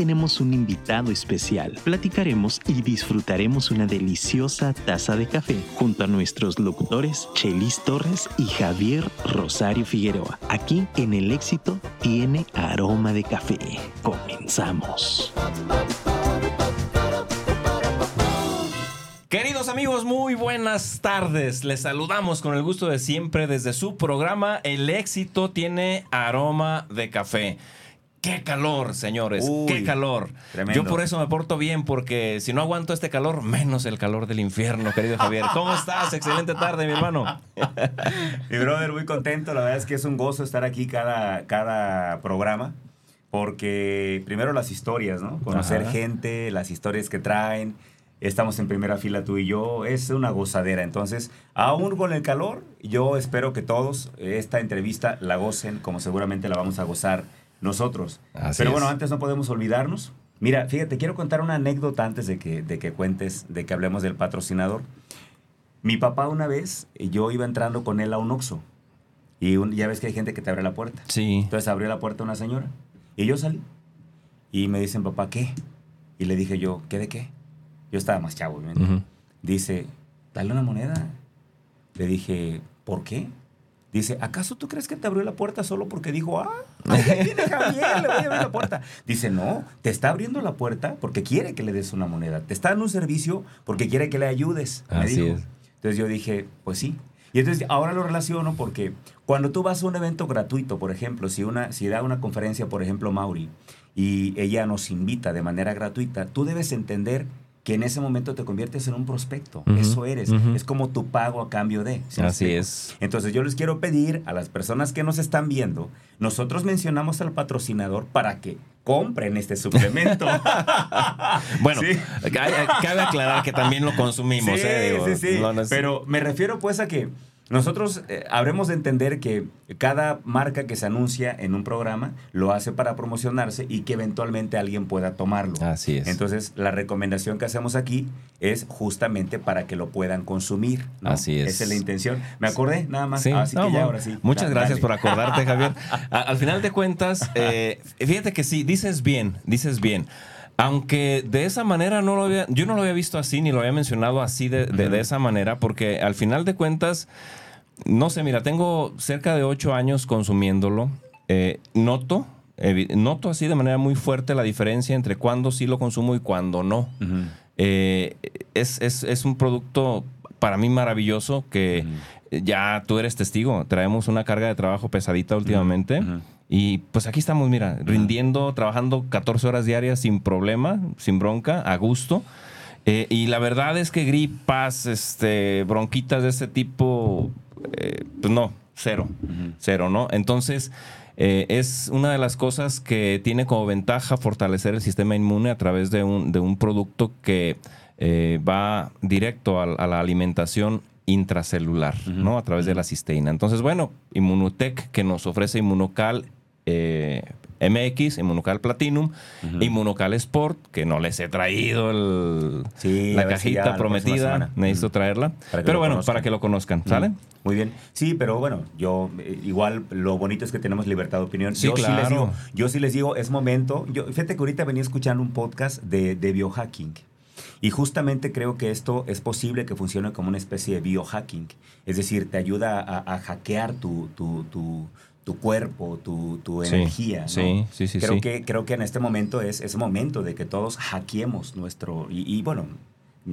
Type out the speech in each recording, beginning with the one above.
tenemos un invitado especial. Platicaremos y disfrutaremos una deliciosa taza de café junto a nuestros locutores Chelis Torres y Javier Rosario Figueroa. Aquí en El Éxito tiene aroma de café. Comenzamos. Queridos amigos, muy buenas tardes. Les saludamos con el gusto de siempre desde su programa El éxito tiene aroma de café. Qué calor, señores, qué calor. Yo por eso me porto bien, porque si no aguanto este calor, menos el calor del infierno, querido Javier. ¿Cómo estás? Excelente tarde, mi hermano. mi brother, muy contento. La verdad es que es un gozo estar aquí cada, cada programa, porque primero las historias, ¿no? Conocer gente, las historias que traen estamos en primera fila tú y yo, es una gozadera. Entonces, aún con el calor, yo espero que todos esta entrevista la gocen como seguramente la vamos a gozar nosotros. Pero bueno, antes no podemos olvidarnos. Mira, fíjate, quiero contar una anécdota antes de que, de que cuentes, de que hablemos del patrocinador. Mi papá una vez, yo iba entrando con él a un Oxxo. Y ya ves que hay gente que te abre la puerta. Sí. Entonces abrió la puerta una señora. Y yo salí. Y me dicen, papá, ¿qué? Y le dije yo, ¿qué de qué? Yo estaba más chavo, Dice, dale una moneda. Le dije, ¿por qué? Dice, ¿acaso tú crees que te abrió la puerta solo porque dijo, ah, ahí viene Javier, le voy a abrir la puerta? Dice, no, te está abriendo la puerta porque quiere que le des una moneda. Te está dando un servicio porque quiere que le ayudes. Así es. Entonces yo dije, pues sí. Y entonces ahora lo relaciono porque cuando tú vas a un evento gratuito, por ejemplo, si, una, si da una conferencia, por ejemplo, Mauri, y ella nos invita de manera gratuita, tú debes entender que en ese momento te conviertes en un prospecto. Eso eres. Es como tu pago a cambio de. Así es. Entonces yo les quiero pedir a las personas que nos están viendo, nosotros mencionamos al patrocinador para que compren este suplemento. bueno, cabe aclarar que también lo consumimos. Sí, ¿eh? sí, sí. Pero me refiero pues a que nosotros eh, habremos de entender que cada marca que se anuncia en un programa lo hace para promocionarse y que eventualmente alguien pueda tomarlo. Así es. Entonces, la recomendación que hacemos aquí es justamente para que lo puedan consumir. Así es. Esa es la intención. Me acordé, nada más. Así que ya, ahora sí. Muchas gracias por acordarte, Javier. al final de cuentas, eh, fíjate que sí, dices bien, dices bien. Aunque de esa manera no lo había, yo no lo había visto así ni lo había mencionado así de, de esa manera, porque al final de cuentas, no sé, mira, tengo cerca de ocho años consumiéndolo. Eh, noto, noto así de manera muy fuerte la diferencia entre cuándo sí lo consumo y cuándo no. Eh, es, un producto para mí maravilloso que ya tú eres testigo. Traemos una carga de trabajo pesadita últimamente. Y pues aquí estamos, mira, rindiendo, trabajando 14 horas diarias sin problema, sin bronca, a gusto. Eh, y la verdad es que gripas, este, bronquitas de ese tipo, eh, pues no, cero, cero, ¿no? Entonces, eh, es una de las cosas que tiene como ventaja fortalecer el sistema inmune a través de un, de un producto que va directo a, la alimentación intracelular, ¿no? A través de la cisteína. Entonces, bueno, Inmunotech que nos ofrece Inmunocal MX, Inmunocal Platinum, Inmunocal Sport, que no les he traído el, la cajita prometida, necesito traerla. pero bueno, para que lo conozcan, ¿sale? Muy bien. Sí, pero bueno, yo eh, igual lo bonito es que tenemos libertad de opinión. yo sí les digo, yo sí les digo, es momento. Yo, fíjate que ahorita venía escuchando un podcast de, biohacking. Y justamente creo que esto es posible que funcione como una especie de biohacking. Es decir, te ayuda a, hackear tu, tu, tu tu cuerpo, tu, tu energía. Sí, sí, sí. Creo, Que, creo que en este momento es, es momento de que todos hackeemos nuestro... y bueno,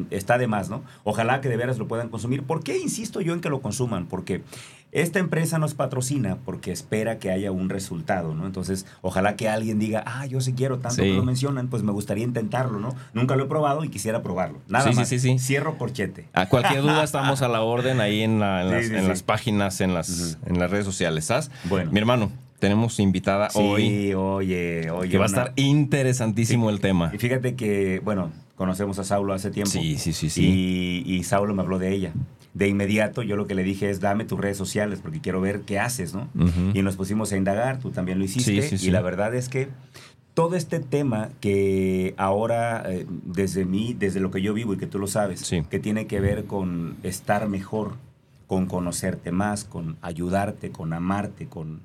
está de más, ¿no? Ojalá que de veras lo puedan consumir. ¿Por qué insisto yo en que lo consuman? Porque esta empresa nos patrocina porque espera que haya un resultado, ¿no? Entonces, ojalá que alguien diga, ah, yo sí quiero tanto que lo mencionan, pues me gustaría intentarlo, ¿no? Nunca lo he probado y quisiera probarlo. Nada más. Sí, sí, Cierro corchete. A cualquier duda estamos a la orden ahí en, las, páginas, en las, en las redes sociales, ¿sabes? Bueno. Mi hermano, tenemos invitada hoy. oye, oye. Que va a estar interesantísimo el tema. Y fíjate que, bueno, conocemos a Saulo hace tiempo. Sí, sí, sí, sí. Y, Saulo me habló de ella. De inmediato yo lo que le dije es dame tus redes sociales porque quiero ver qué haces, ¿no? Y nos pusimos a indagar, tú también lo hiciste. y la verdad es que todo este tema que ahora, eh, desde mí, desde lo que yo vivo y que tú lo sabes, que tiene que ver con estar mejor, con conocerte más, con ayudarte, con amarte, con...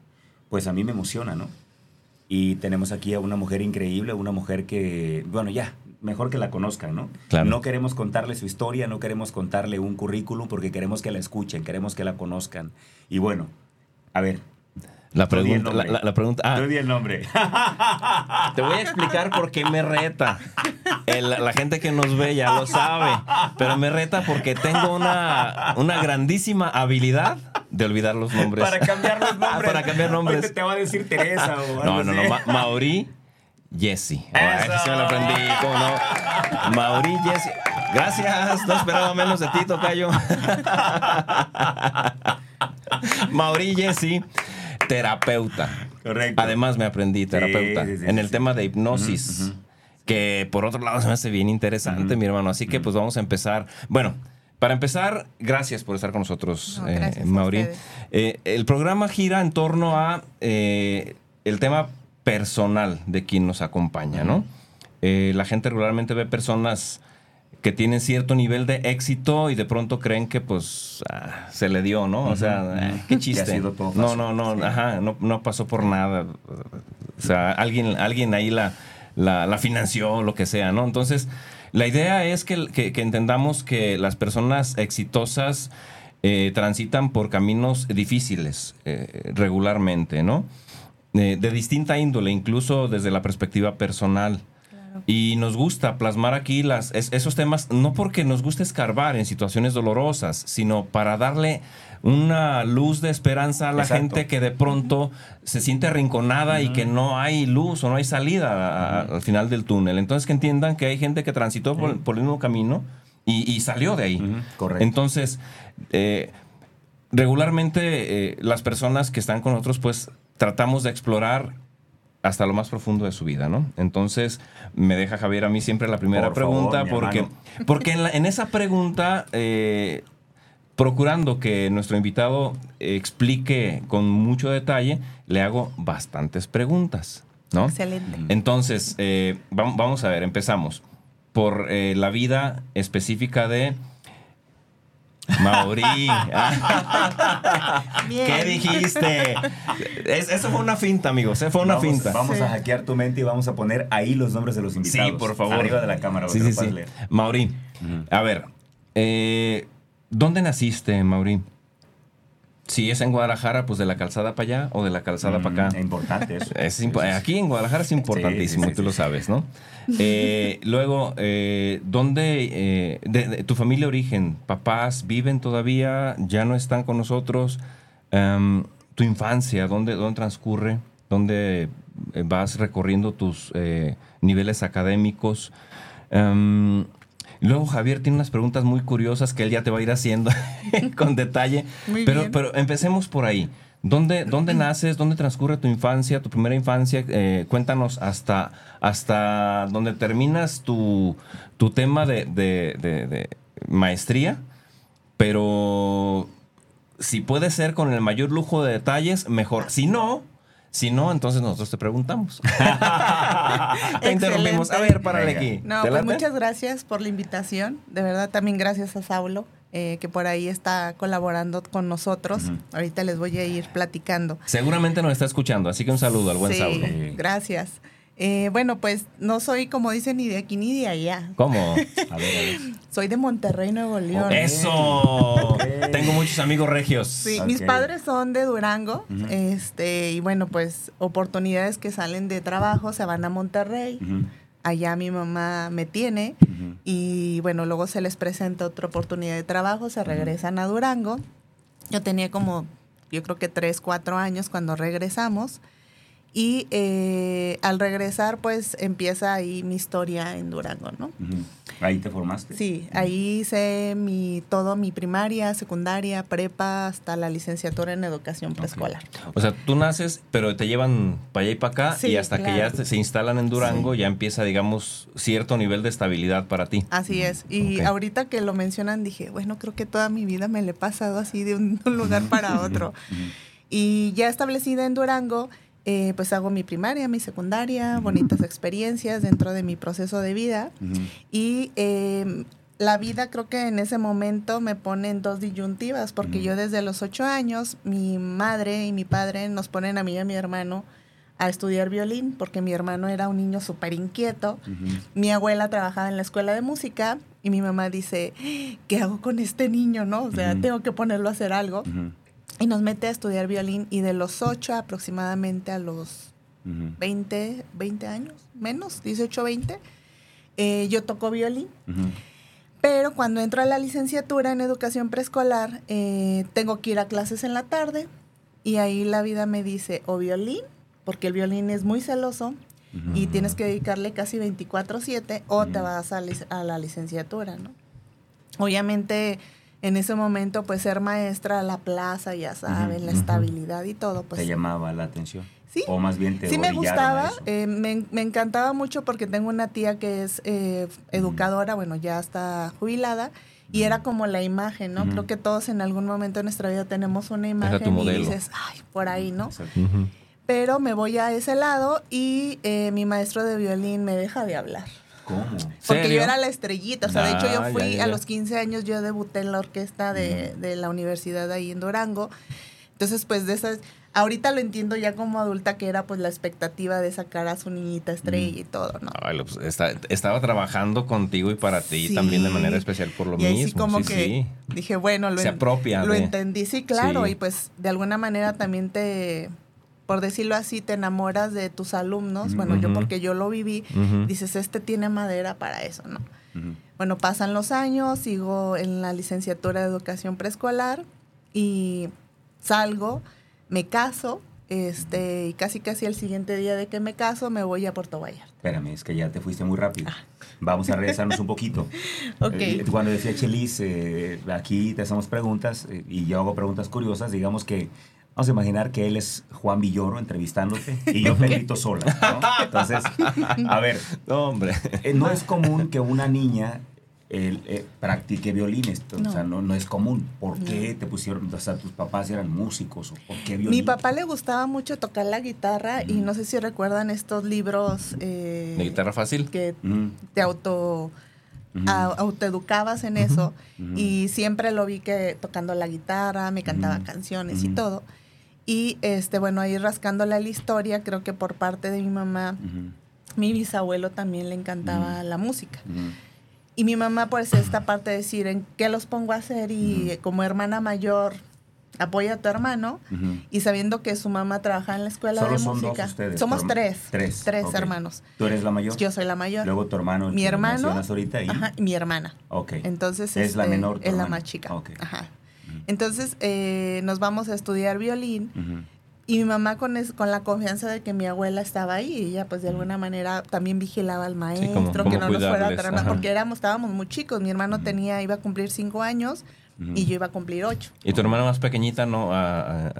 Pues a mí me emociona, ¿no? Y tenemos aquí a una mujer increíble, una mujer que, bueno, ya, mejor que la conozcan, ¿no? Claro. No queremos contarle su historia, no queremos contarle un currículum porque queremos que la escuchen, queremos que la conozcan. Y bueno, a ver. La pregunta, la, la- la pregunta, ah, el nombre. te voy a explicar por qué me reta. El- la gente que nos ve ya lo sabe, pero me reta porque tengo una, una grandísima habilidad de olvidar los nombres. Para cambiar los nombres. Para cambiar nombres. Ahorita te va a decir Teresa o No, algo no, no. así. Ma- Mauri Jesse. Ay, Eso. sí me lo aprendí, ¿cómo no? Mauri Jesse. Gracias. No esperaba menos de ti, Tocayo. Mauri Jesse, terapeuta. Correcto. Además me aprendí terapeuta sí, sí, en el sí. tema de hipnosis. Que por otro lado se me hace bien interesante, mi hermano. Así que pues vamos a empezar. Bueno, para empezar, gracias por estar con nosotros, No, eh, Mauri. Eh, el programa gira en torno a eh, el tema personal de quien nos acompaña, ¿no? Eh, la gente regularmente ve personas que tienen cierto nivel de éxito y de pronto creen que pues ah, se le dio, ¿no? O sea, eh, ujú. qué chiste. no, no, no, ajá, no, no pasó por nada. O sea, alguien, alguien ahí la, la, la financió, lo que sea, ¿no? Entonces, la idea es que, que- que entendamos que las personas exitosas eh, transitan por caminos difíciles eh, regularmente, ¿no? Eh, de distinta índole, incluso desde la perspectiva personal. Y nos gusta plasmar aquí las, es- esos temas, no porque nos guste escarbar en situaciones dolorosas, sino para darle una luz de esperanza a la Exacto. gente que de pronto se siente arrinconada y que no hay luz o no hay salida al final del túnel. Entonces que entiendan que hay gente que transitó por, por el mismo camino y, y salió de ahí. Correcto. Entonces, eh, regularmente eh, las personas que están con nosotros, pues tratamos de explorar hasta lo más profundo de su vida, ¿no? Entonces, me deja Javier a mí siempre la primera Por favor, pregunta, mi porque, porque en, la- en esa pregunta, eh, procurando que nuestro invitado explique con mucho detalle, le hago bastantes preguntas, ¿no? Excelente. Entonces, eh, vam- vamos a ver, empezamos por eh, la vida específica de Bien. ¿Qué dijiste? Es- eso fue una finta, amigos. eh, Fue una vamos, finta. Vamos Sí. a hackear tu mente y vamos a poner ahí los nombres de los invitados. Sí, por favor. Arriba de la cámara. Sí, Ujú. a ver, eh, ¿dónde naciste, Mauri? Si es en Guadalajara, pues de la calzada para allá o de la calzada Mm, para acá. Es importante eso. Es impo- aquí en Guadalajara es importantísimo, Sí, sí, sí, tú lo sabes, ¿no? Eh, luego, eh, ¿dónde, eh, de, de tu familia de origen, papás viven todavía, ya no están con nosotros? Em, ¿Tu infancia, dónde, dónde transcurre? ¿Dónde eh, vas recorriendo tus eh, niveles académicos? Em, luego Javier tiene unas preguntas muy curiosas que él ya te va a ir haciendo con detalle. Muy pero, bien. pero empecemos por ahí. ¿Dónde, ¿Dónde naces? ¿Dónde transcurre tu infancia, tu primera infancia? Eh, cuéntanos hasta, hasta donde terminas tu, tu tema de, de- de- de maestría, pero si puede ser con el mayor lujo de detalles, mejor. Si no, si no, entonces nosotros te preguntamos. te interrumpimos. A ver, párale aquí. No, ¿Te pues muchas gracias por la invitación. De verdad, también gracias a Saulo, eh, que por ahí está colaborando con nosotros. Ahorita les voy a ir platicando. Seguramente nos está escuchando, así que un saludo al buen Sí, Saulo. gracias. Eh, bueno, pues no soy, como dicen, ni de aquí ni de allá. ¿Cómo? A ver, a ver. Soy de Monterrey, Nuevo León. ¡Eso! Tengo muchos amigos regios. Sí, mis padres son de Durango, este, y bueno, pues oportunidades que salen de trabajo, se van a Monterrey, allá mi mamá me tiene. Y bueno, luego se les presenta otra oportunidad de trabajo, se regresan a Durango. Yo tenía como, yo creo que tres, cuatro años cuando regresamos. Y eh, al regresar, pues empieza ahí mi historia en Durango, ¿no? Ahí te formaste. Sí, ahí hice mi, todo mi primaria, secundaria, prepa, hasta la licenciatura en educación preescolar. O sea, tú naces, pero te llevan para allá y para acá Sí, y hasta que ya te- se instalan en Durango ya empieza, digamos, cierto nivel de estabilidad para ti. Así es. Y ahorita que lo mencionan, dije, bueno, creo que toda mi vida me le he pasado así de un, lugar para otro. Y ya establecida en Durango, eh, pues hago mi primaria, mi secundaria, bonitas experiencias dentro de mi proceso de vida. Ujú. Y eh, la vida creo que en ese momento me pone en dos disyuntivas, porque Mm. yo desde los ocho años, mi madre y mi padre nos ponen a mí y a mi hermano a estudiar violín porque mi hermano era un niño súper inquieto. Mi abuela trabajaba en la escuela de música y mi mamá dice, ¿qué hago con este niño? ¿No? O sea, tengo que ponerlo a hacer algo. Y nos mete a estudiar violín y de los 8 aproximadamente a los 20, 20 años, menos, 18, 20, eh, yo toco violín. Pero cuando entro a la licenciatura en educación preescolar, eh, tengo que ir a clases en la tarde y ahí la vida me dice o violín, porque el violín es muy celoso y tienes que dedicarle casi 24/7 o te vas a, a, la licenciatura, ¿no? Obviamente en ese momento pues ser maestra a la plaza, ya saben, la estabilidad y todo, pues... Te llamaba la atención. Sí, o más bien te sí me gustaba, eh, me, me, encantaba mucho porque tengo una tía que es eh, educadora, bueno, ya está jubilada, y era como la imagen, ¿no? Creo que todos en algún momento de nuestra vida tenemos una imagen y dices, ay, por ahí, ¿no? Pero me voy a ese lado y eh, mi maestro de violín me deja de hablar. ¿Cómo? Porque yo era la estrellita. O sea, de hecho, yo ah, fui a los 15 años, yo debuté en la orquesta de, de la universidad ahí en Durango. Entonces, pues de esas Ahorita lo entiendo ya como adulta que era pues la expectativa de sacar a su niñita estrella y todo, ¿no? Pues, estaba trabajando contigo y para ti también de manera especial por lo y mismo. Sí, como que dije, bueno, lo, Se apropia lo entendí, sí, claro, y pues de alguna manera también te, por decirlo así, te enamoras de tus alumnos, bueno, yo porque yo lo viví, dices, este tiene madera para eso, ¿no? Bueno, pasan los años, sigo en la licenciatura de educación preescolar y salgo me caso, este, y casi casi el siguiente día de que me caso me voy a Puerto Vallarta. Espérame, es que ya te fuiste muy rápido. Ah. Vamos a regresarnos un poquito. okay. Eh, cuando decía Chelis, eh, aquí te hacemos preguntas eh, y yo hago preguntas curiosas, digamos que Vamos a imaginar que él es Juan Villoro entrevistándote y yo Pedrito Sola. Entonces, a ver, no, hombre. no es común que una niña eh, practique violín. Esto, O sea, no, no es común. ¿Por qué te pusieron, o sea, tus papás eran músicos? ¿O ¿Por qué violín? Mi papá le gustaba mucho tocar la guitarra y no sé si recuerdan estos libros... Eh, ¿De guitarra fácil? Que te auto... autoeducabas en eso y siempre lo vi que tocando la guitarra, me cantaba canciones y todo. Y este, bueno, ahí rascándole la historia, creo que por parte de mi mamá, mi bisabuelo también le encantaba la música. Y mi mamá, pues, esta parte de decir en qué los pongo a hacer y como hermana mayor apoya a tu hermano y sabiendo que su mamá trabaja en la escuela de música. Somos tres. Tres. Tres hermanos. ¿Tú eres la mayor? Yo soy la mayor. Luego tu hermano. Mi hermano. ahorita y... Ajá, mi hermana. Ok. Entonces. Es la este, menor. Es la más chica. Ajá. Entonces eh, nos vamos a estudiar violín. Y mi mamá con, con la confianza de que mi abuela estaba ahí, y ella pues de alguna manera también vigilaba al maestro, que no nos fuera a traer porque éramos, estábamos muy chicos. Mi hermano tenía, iba a cumplir cinco años y yo iba a cumplir ocho. ¿Y tu hermana más pequeñita no,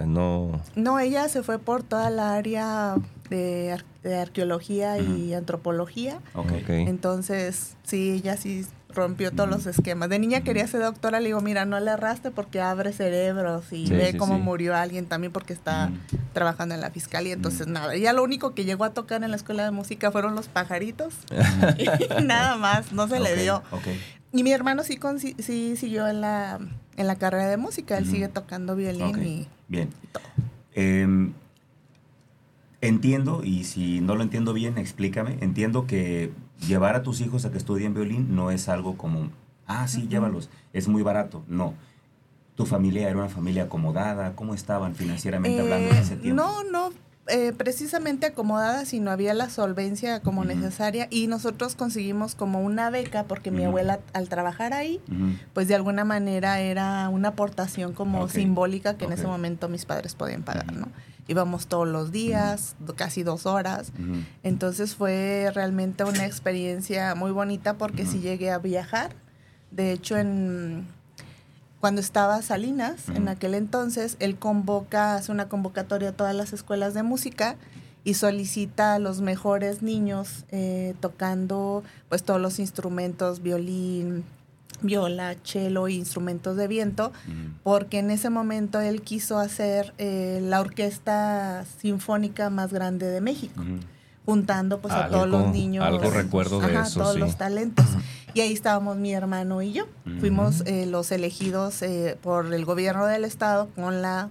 no? No, ella se fue por toda la área de, arqueología y antropología. Okay. Entonces, sí, ella sí rompió todos los esquemas. De niña quería ser doctora, le digo, mira, no le arrastre porque abre cerebros y ve cómo murió alguien también porque está trabajando en la fiscalía. Entonces, nada, ella lo único que llegó a tocar en la escuela de música fueron los pajaritos. y nada más, no se le dio. Y mi hermano sí, sí siguió en la, en la carrera de música, él sigue tocando violín y... Bien. Em, entiendo, y si no lo entiendo bien, explícame, entiendo que llevar a tus hijos a que estudien violín no es algo como, ah, sí, llévalos, es muy barato. No. ¿Tu familia era una familia acomodada? ¿Cómo estaban financieramente hablando en ese tiempo? No, no, eh, precisamente acomodada, sino había la solvencia como necesaria y nosotros conseguimos como una beca porque mi abuela al trabajar ahí, pues de alguna manera era una aportación como simbólica que en ese momento mis padres podían pagar, ¿no? Íbamos todos los días, casi dos horas. Entonces fue realmente una experiencia muy bonita porque sí llegué a viajar. De hecho, en cuando estaba Salinas, en aquel entonces, él convoca, hace una convocatoria a todas las escuelas de música y solicita a los mejores niños eh, tocando pues todos los instrumentos, violín, viola, cello e instrumentos de viento, porque en ese momento él quiso hacer eh, la orquesta sinfónica más grande de México, juntando pues a todos los niños. Algo recuerdo de eso, todos los talentos. Y ahí estábamos mi hermano y yo. Fuimos eh, los elegidos eh, por el gobierno del estado con la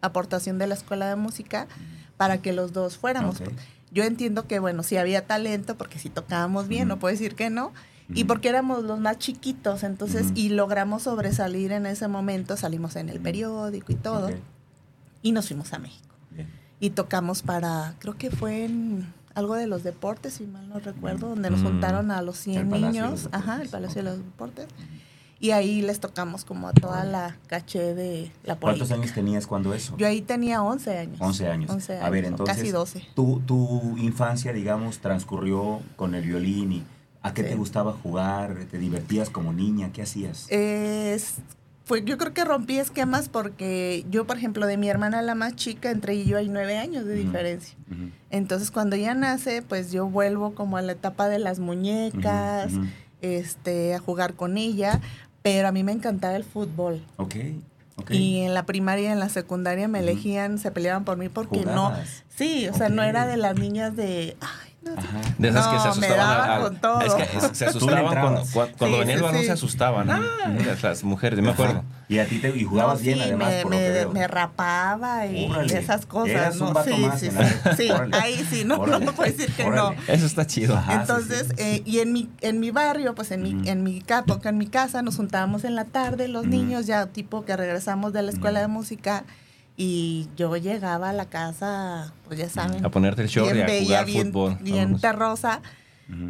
aportación de la escuela de música para que los dos fuéramos. Yo entiendo que, bueno, si había talento, porque si tocábamos bien, no puedo decir que no, y porque éramos los más chiquitos, entonces, Ujú. y logramos sobresalir en ese momento, salimos en el periódico y todo, Ok, y nos fuimos a México. bien. Y tocamos para, creo que fue en algo de los deportes, si mal no recuerdo, donde nos juntaron a los 100 El Palacio de los niños, ajá, el Palacio ok. de los Deportes. Y ahí les tocamos como a toda la caché de la ¿Cuántos política. años tenías cuando eso? Yo ahí tenía 11 años. 11 años. 11 A ver, años, entonces, Casi 12. Tu, tu infancia, digamos, transcurrió con el violín y ¿a qué Sí. te gustaba jugar? ¿Te divertías como niña? ¿Qué hacías? Es, fue, yo creo que rompí esquemas porque yo, por ejemplo, de mi hermana la más chica, entre ella y yo hay nueve años de diferencia. Entonces, cuando ella nace, pues yo vuelvo como a la etapa de las muñecas, este, a jugar con ella, pero a mí me encantaba el fútbol. Ok, ok. Y en la primaria y en la secundaria me elegían, se peleaban por mí porque no. ¿Jugabas? Sí, o sea, no era de las niñas de. No, Ajá. De esas que se asustaban. daban al- con todo. Es que es- se asustaban cuando, cuando, cuando Sí, venía el balón, sí. se asustaban. Las, las mujeres, yo me acuerdo. Y a ti te y jugabas No, bien sí, además me, por lo me- que veo. me rapaba y Órale, esas cosas, ¿no? vato sí, más sí, sí. ahí sí, no, Órale. no puedo decir que Órale. no. Eso está chido. Ajá. Ah, sí, Entonces, sí. eh, y en mi, en mi barrio, pues en mi, Ujú. en mi capo, en mi casa, nos juntábamos en la tarde, los niños, ya tipo que regresamos de la escuela de música, y yo llegaba a la casa, pues ya saben, A ponerte el short y a bella, jugar bien, fútbol. bien terrosa,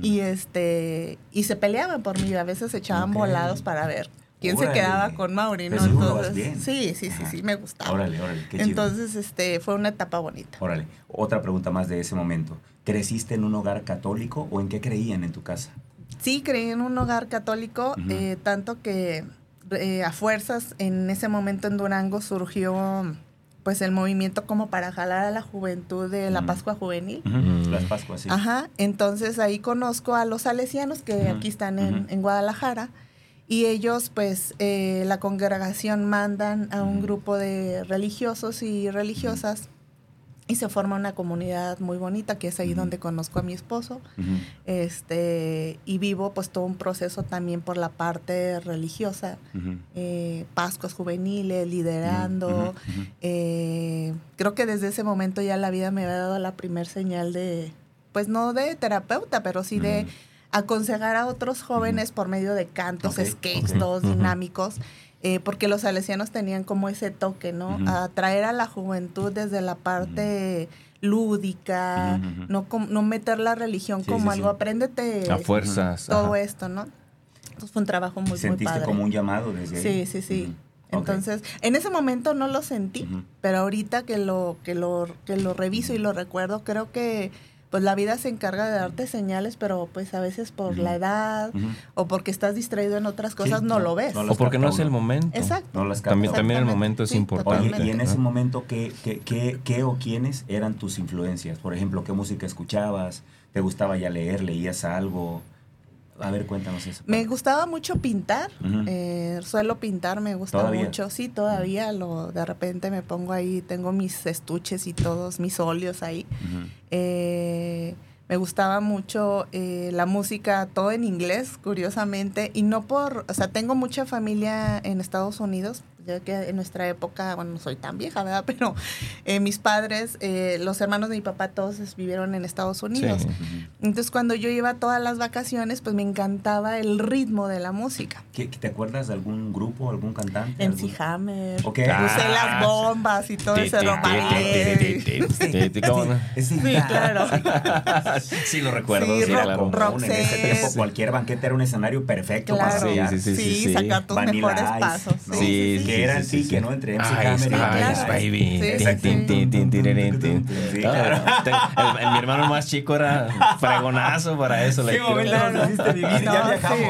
y este, y se peleaban por mí, a veces se echaban Ok. volados para ver quién Órale. se quedaba con Mauri, ¿no? Entonces, bien. sí, sí, sí, sí, me gustaba. Órale, órale, qué chido. Entonces, este, fue una etapa bonita. Órale, otra pregunta más de ese momento. ¿Creciste en un hogar católico o en qué creían en tu casa? Sí, creí en un hogar católico, Ujú. eh, tanto que eh, a fuerzas en ese momento en Durango surgió pues el movimiento como para jalar a la juventud de la. Pascua Juvenil. Mm. Las Pascuas, sí. Ajá, entonces ahí conozco a los salesianos que aquí están en, en Guadalajara y ellos pues eh, la congregación mandan a un grupo de religiosos y religiosas y se forma una comunidad muy bonita que es ahí donde conozco a mi esposo. Este y vivo pues todo un proceso también por la parte religiosa eh, Pascuas juveniles liderando. Eh, creo que desde ese momento ya la vida me había dado la primer señal de pues no de terapeuta pero sí de aconsejar a otros jóvenes por medio de cantos Ok, skates ok. todos dinámicos eh, porque los salesianos tenían como ese toque, ¿no? Ujú. Atraer a la juventud desde la parte lúdica, no, com- no meter la religión Sí, como sí, algo, sí. apréndete A fuerzas. todo ajá. esto, ¿no? Entonces fue un trabajo muy, muy ¿Sentiste padre. como un llamado desde ahí? Sí, sí, sí. Entonces, en ese momento no lo sentí, pero ahorita que lo, que lo, que lo reviso y lo recuerdo, creo que pues la vida se encarga de darte señales, pero pues a veces por la edad o porque estás distraído en otras cosas Sí, no, no, lo ves. no O porque no es el momento. Exacto. No las También, también el momento es sí, importante. Oye, y en ese momento, ¿qué, qué, qué, qué o quiénes eran tus influencias? Por ejemplo, ¿qué música escuchabas? ¿Te gustaba ya leer? ¿Leías algo? A ver, cuéntanos eso. Me gustaba mucho pintar, eh, suelo pintar, me gusta ¿Todavía? mucho, sí, todavía, lo, de repente me pongo ahí, tengo mis estuches y todos mis óleos ahí. Eh, me gustaba mucho eh, la música, todo en inglés, curiosamente, y no por, o sea, tengo mucha familia en Estados Unidos, ya que en nuestra época, bueno, no soy tan vieja, ¿verdad? Pero eh, mis padres, eh, los hermanos de mi papá, todos vivieron en Estados Unidos. Sí. Entonces, cuando yo iba todas las vacaciones, pues me encantaba el ritmo de la música. ¿Qué- ¿Te acuerdas de algún grupo, algún cantante? En algún- Hammer, Ok. usé Ah, las bombas y todo ese ti, romalé. ti, ti, ti, ti, ti, ¿cómo no? Sí, claro. Sí, lo recuerdo. Sí, rock-. En ese tiempo cualquier banquete era un escenario perfecto para Claro. Sí, sí, sí, sí. sacar tus mejores pasos. ¿no? Sí, sí, sí. Que era el sí, sí. ¿no? Entre MC baby. Mi hermano más chico era fregonazo para eso. sí,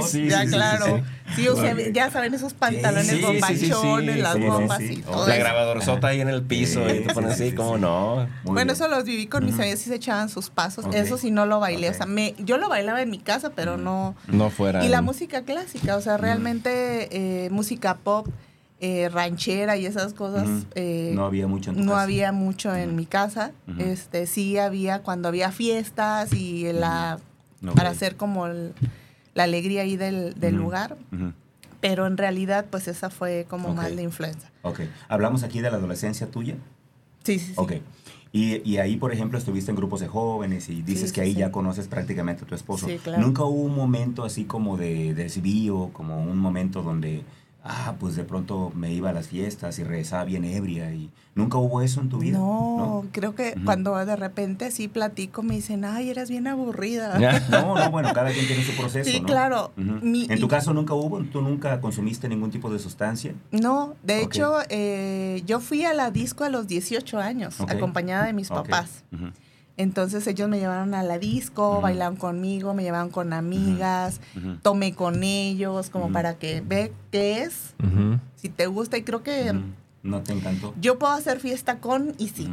Sí, ya claro. sí, o sea, ya saben esos pantalones Sí, sí, sí, las bombas y todo La grabadorzota ahí en el piso y te pones sí, así sí, como no. Muy bueno, bien. eso los viví con mis amigas y se echaban sus pasos. Eso sí no lo bailé. O sea, me, yo lo bailaba en mi casa, pero no. No fuera. Y la música clásica, o sea, realmente eh, música pop, eh, ranchera y esas cosas. Eh, No había mucho en tu no casa. había mucho en mi casa. Este, sí había cuando había fiestas y la para hacer como el- la alegría ahí del, lugar. Pero en realidad, pues esa fue como Ok. más la influencia. Ok. ¿Hablamos aquí de la adolescencia tuya? Sí, sí, sí. Ok. Y, y ahí, por ejemplo, estuviste en grupos de jóvenes y dices Sí, que ahí sí. ya conoces prácticamente a tu esposo. Sí, claro. Nunca hubo un momento así como de desvío, como un momento donde, ah, pues de pronto me iba a las fiestas y regresaba bien ebria y nunca hubo eso en tu vida. No, creo que cuando de repente sí platico me dicen, ay, eres bien aburrida. No, no, bueno, cada quien tiene su proceso. Sí, ¿no? claro. Mi- en tu y- caso nunca hubo, tú nunca consumiste ningún tipo de sustancia. No, de hecho, eh, yo fui a la disco a los 18 años, acompañada de mis papás. Entonces ellos me llevaron a la disco, Ujú. bailaron conmigo, me llevaban con amigas, tomé con ellos, como para que ve qué es, si te gusta. Y creo que. ¿No te encantó? yo puedo hacer fiesta con y sí.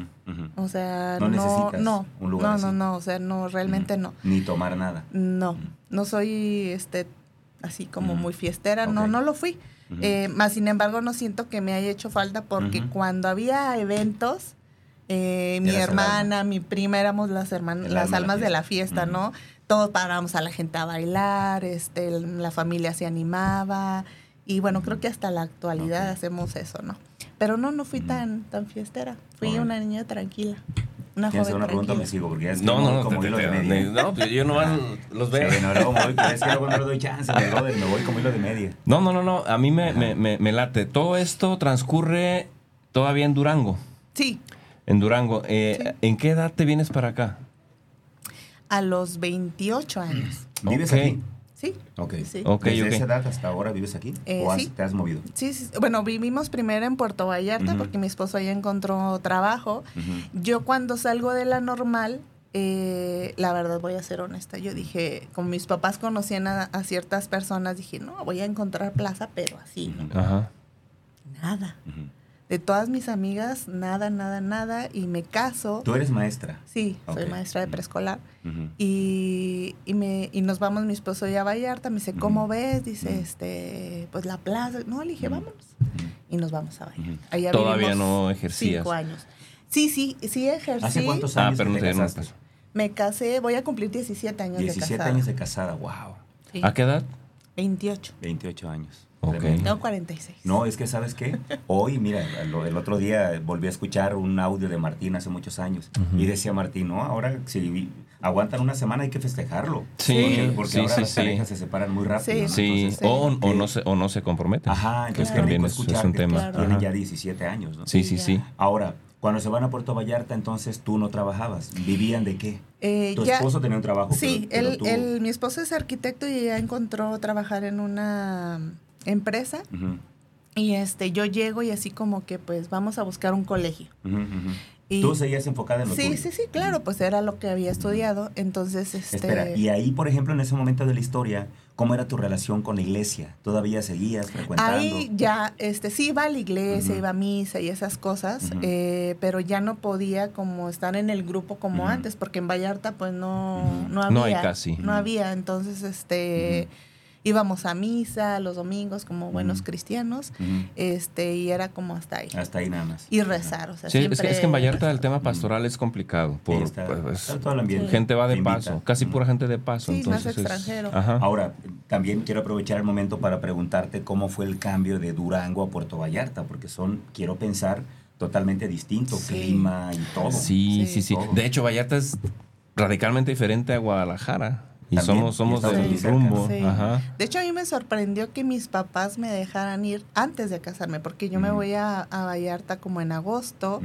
O sea, No no, necesitas no, un lugar no, así. no, no, o sea, no, realmente no. Ni tomar nada. No, no soy este así como muy fiestera, no, no lo fui. Eh, más sin embargo, no siento que me haya hecho falta porque cuando había eventos, eh, mi hermana, mi prima, éramos las, hermanas, las alma de la almas de la fiesta. ¿no? Todos parábamos a la gente a bailar, este, la familia se animaba y bueno, creo que hasta la actualidad hacemos eso, ¿no? Pero no, no fui tan, tan fiestera, fui una niña tranquila, una ¿Tienes joven alguna pregunta? tranquila. Me sigo, porque ya es No, no, no, como te- hilo te- de media. no, pues yo nomás los veo. Sí, no, luego me voy, pero es que luego no le doy chance, mi brother, me voy como hilo de media. No, no, no, no. A mí me, me, me, me late. Todo esto transcurre todavía en Durango. Sí, En Durango. Eh, Sí. ¿En qué edad te vienes para acá? a los 28 años. ¿Vives aquí? Sí. Ok. Sí. Ok, ¿Desde esa edad hasta ahora vives aquí? Eh, ¿O has- sí. te has movido? Sí, sí, bueno, vivimos primero en Puerto Vallarta porque mi esposo allá encontró trabajo. Yo cuando salgo de la normal, eh, la verdad voy a ser honesta, yo dije, como mis papás conocían a, a ciertas personas, dije, no, voy a encontrar plaza, pero así, ¿no? Ajá. Nada. Ujú. De todas mis amigas, nada, nada, nada, y me caso. Tú eres maestra. Sí, soy maestra de preescolar. Y, y, me, y nos vamos mi esposo y a Vallarta, me dice, ¿cómo ves? Dice, este, pues la plaza. No, le dije, vámonos. Y nos vamos a Vallarta. Allá Todavía no ejercías. Cinco años. Sí, sí, sí ejercí. ¿Hace cuántos Ah, años pero que no te te no, casaste? Me casé, voy a cumplir 17 años de 17 casada. años de casada, wow. Sí. ¿A qué edad? 28. 28 años. Ok. Tremendo. Tengo 46. No, es que, ¿sabes qué? Hoy, mira, lo- el otro día volví a escuchar un audio de Martín hace muchos años. Ujú. Y decía Martín, no, ahora si aguantan una semana hay que festejarlo. Sí, Porque, porque sí, ahora sí, las sí. parejas se separan muy rápido. Sí. ¿no? Sí, Entonces, o, o no se, o no se comprometen. Ajá, entonces Claro. también es, es escuchar un que tema. Claro. Tienen ya 17 años, ¿no? Sí, sí, Ya. sí. Ahora, cuando se van a Puerto Vallarta, entonces tú no trabajabas. ¿Vivían de qué? Eh, Tu ya- esposo tenía un trabajo. Sí, pero- pero él, tú- él- mi esposo es arquitecto y ya encontró trabajar en una empresa. Y este, yo llego y así como que pues vamos a buscar un colegio. Y- Tú seguías enfocada en lo Sí, tuyo. sí, sí, claro, pues era lo que había estudiado. Entonces, este... Espera, y ahí, por ejemplo, en ese momento de la historia, ¿cómo era tu relación con la iglesia? ¿Todavía seguías frecuentando? Ahí ya, este, sí iba a la iglesia, iba a misa y esas cosas, eh, pero ya no podía como estar en el grupo como antes, porque en Vallarta pues no, no había. No hay casi. No había, entonces este, íbamos a misa los domingos como buenos cristianos, este, y era como hasta ahí. Hasta ahí nada más. Y rezar, o sea, Sí, es, que, es que en Vallarta el tema pastoral es complicado. Sí, Por, está, pues, está todo el ambiente. gente va de invita. paso, casi pura gente de paso. Sí, más entonces es- extranjero. Ajá. Ahora, también quiero aprovechar el momento para preguntarte cómo fue el cambio de Durango a Puerto Vallarta, porque son, quiero pensar, totalmente distintos, Sí. clima y todo. Sí, Sí. sí, sí. Todo. De hecho, Vallarta es radicalmente diferente a Guadalajara. Y También, somos, somos del rumbo. Sí. Ajá. De hecho, a mí me sorprendió que mis papás me dejaran ir antes de casarme, porque yo me voy a, a Vallarta como en agosto.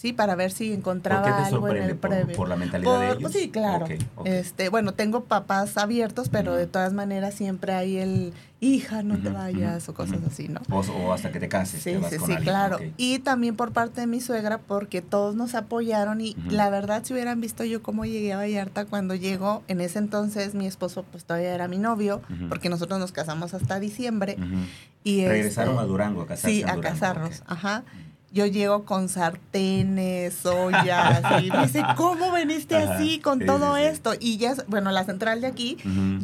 Sí, para ver si ¿Por encontraba qué te algo en el ¿Por, previo. por la mentalidad Por- de ellos? Sí, claro. Este, bueno, tengo papás abiertos, pero de todas maneras siempre hay el hija, no te vayas o cosas así, ¿no? O, o hasta que te cases, Sí, te vas sí, con sí, alguien. claro. Y también por parte de mi suegra, porque todos nos apoyaron y la verdad, si hubieran visto yo cómo llegué a Vallarta cuando llegó, en ese entonces mi esposo pues todavía era mi novio, porque nosotros nos casamos hasta diciembre. Y Regresaron este, a Durango a casarse. Sí, a Durango, casarnos, ajá. Yo llego con sartenes, ollas, y me dice, ¿cómo veniste Ajá, así con sí, todo sí, esto? Y ya, bueno, la central de aquí,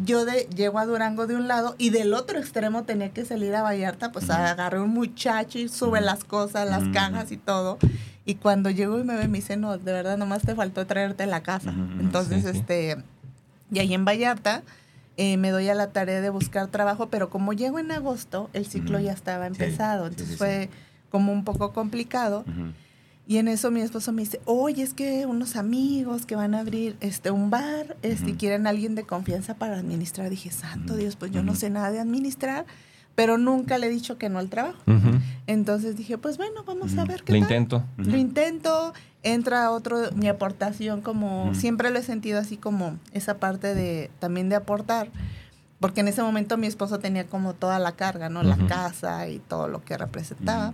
yo de, llego a Durango de un lado y del otro extremo tenía que salir a Vallarta, pues Ujú. agarré un muchacho y sube las cosas, las cajas y todo. Y cuando llego y me ve, me dice, no, de verdad, nomás te faltó traerte la casa. Entonces, sí, este, y ahí en Vallarta eh, me doy a la tarea de buscar trabajo, pero como llego en agosto, el ciclo ya estaba empezado, entonces fue como un poco complicado. Y en eso mi esposo me dice, oye, es que unos amigos que van a abrir este un bar, este, y quieren alguien de confianza para administrar. Dije, santo Dios, pues yo no sé nada de administrar, pero nunca le he dicho que no al trabajo. Entonces dije, pues bueno, vamos a ver qué Lo tal. intento. Lo intento, entra otro, mi aportación como, siempre lo he sentido así como esa parte de, también de aportar, porque en ese momento mi esposo tenía como toda la carga, ¿no? La casa y todo lo que representaba.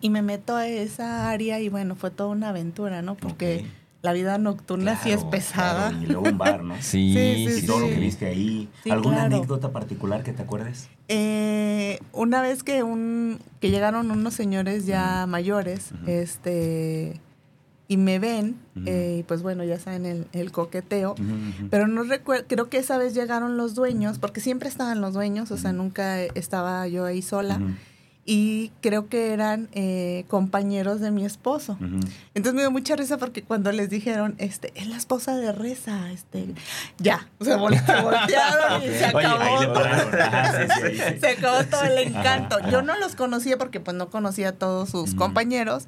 Y me meto a esa área y bueno, fue toda una aventura, ¿no? Porque la vida nocturna sí es pesada. claro, Y luego un bar, ¿no? Sí, Sí, sí, todo lo que viste ahí. Sí, ¿Alguna claro. anécdota particular que te acuerdes? Eh, una vez que un que llegaron unos señores ya mayores, este y me ven, eh, y pues bueno, ya saben el, el coqueteo. Ujú. Pero no recuerdo, creo que esa vez llegaron los dueños, porque siempre estaban los dueños, o sea, nunca estaba yo ahí sola. Ujú, Y creo que eran eh, compañeros de mi esposo. Entonces me dio mucha risa porque cuando les dijeron, este, es la esposa de Reza, este, ya, se voltearon y se acabó. todo. sí, sí, sí. Se acabó todo el encanto. Ajá, Yo no los conocía porque pues no conocía a todos sus compañeros.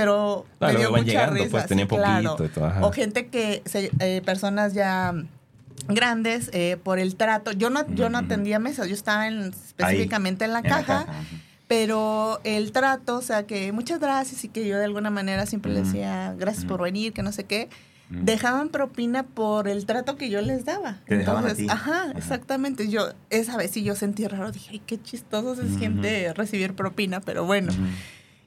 Pero Claro, me dio mucha llegando, risa. pues, tenían sí, claro. poquito y todo. O gente que, se- eh, personas ya grandes eh, por el trato. Yo no, yo no atendía mesas, yo estaba en- específicamente en la En caja. Pero el trato, o sea, que muchas gracias y que yo de alguna manera siempre Ujú. decía gracias por venir, que no sé qué, dejaban propina por el trato que yo les daba. Te dejaban a Entonces, ti. ajá, Ajá. exactamente. Yo esa vez sí yo sentí raro, dije, ay, qué chistoso se siente recibir propina, pero bueno.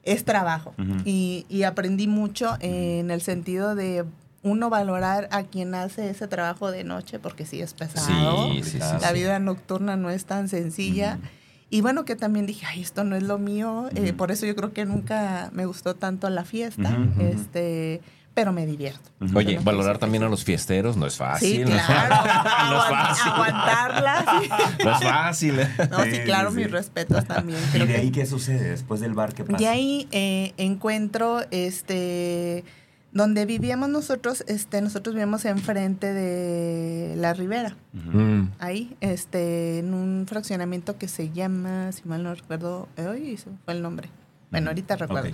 Es trabajo. Y, y aprendí mucho en el sentido de uno valorar a quien hace ese trabajo de noche, porque sí es pesado. Sí, sí, sí, La sí. vida nocturna no es tan sencilla. Y bueno, que también dije, ay, esto no es lo mío. eh, por eso yo creo que nunca me gustó tanto la fiesta. Este pero me divierto. Oye, valorar también a los fiesteros no es fácil. Sí, claro. no es fácil. Aguantarla. No es fácil. No, sí, claro, sí, mis respetos también. ¿Y de que- ahí qué sucede después del bar? ¿Qué pasa? De ahí eh, encuentro, este, donde vivíamos nosotros, este, nosotros vivíamos enfrente de la Ribera. Mm. ahí, este, en un fraccionamiento que se llama, si mal no recuerdo, hoy se fue el nombre. Bueno, ahorita recuerdo.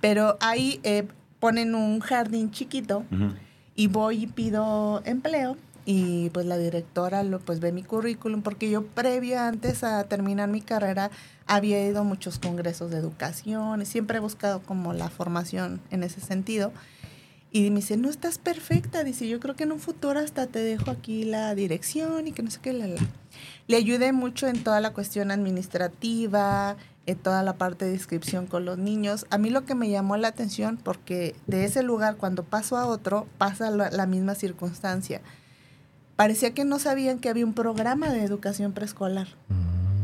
Pero ahí eh, ponen un jardín chiquito Ujú. y voy y pido empleo y pues la directora lo pues ve mi currículum porque yo previo antes a terminar mi carrera había ido a muchos congresos de educación y siempre he buscado como la formación en ese sentido y me dice no estás perfecta dice yo creo que en un futuro hasta te dejo aquí la dirección y que no sé qué la, la". le ayudé mucho en toda la cuestión administrativa en toda la parte de inscripción con los niños. A mí lo que me llamó la atención, porque de ese lugar cuando paso a otro, pasa la, la misma circunstancia. Parecía que no sabían que había un programa de educación preescolar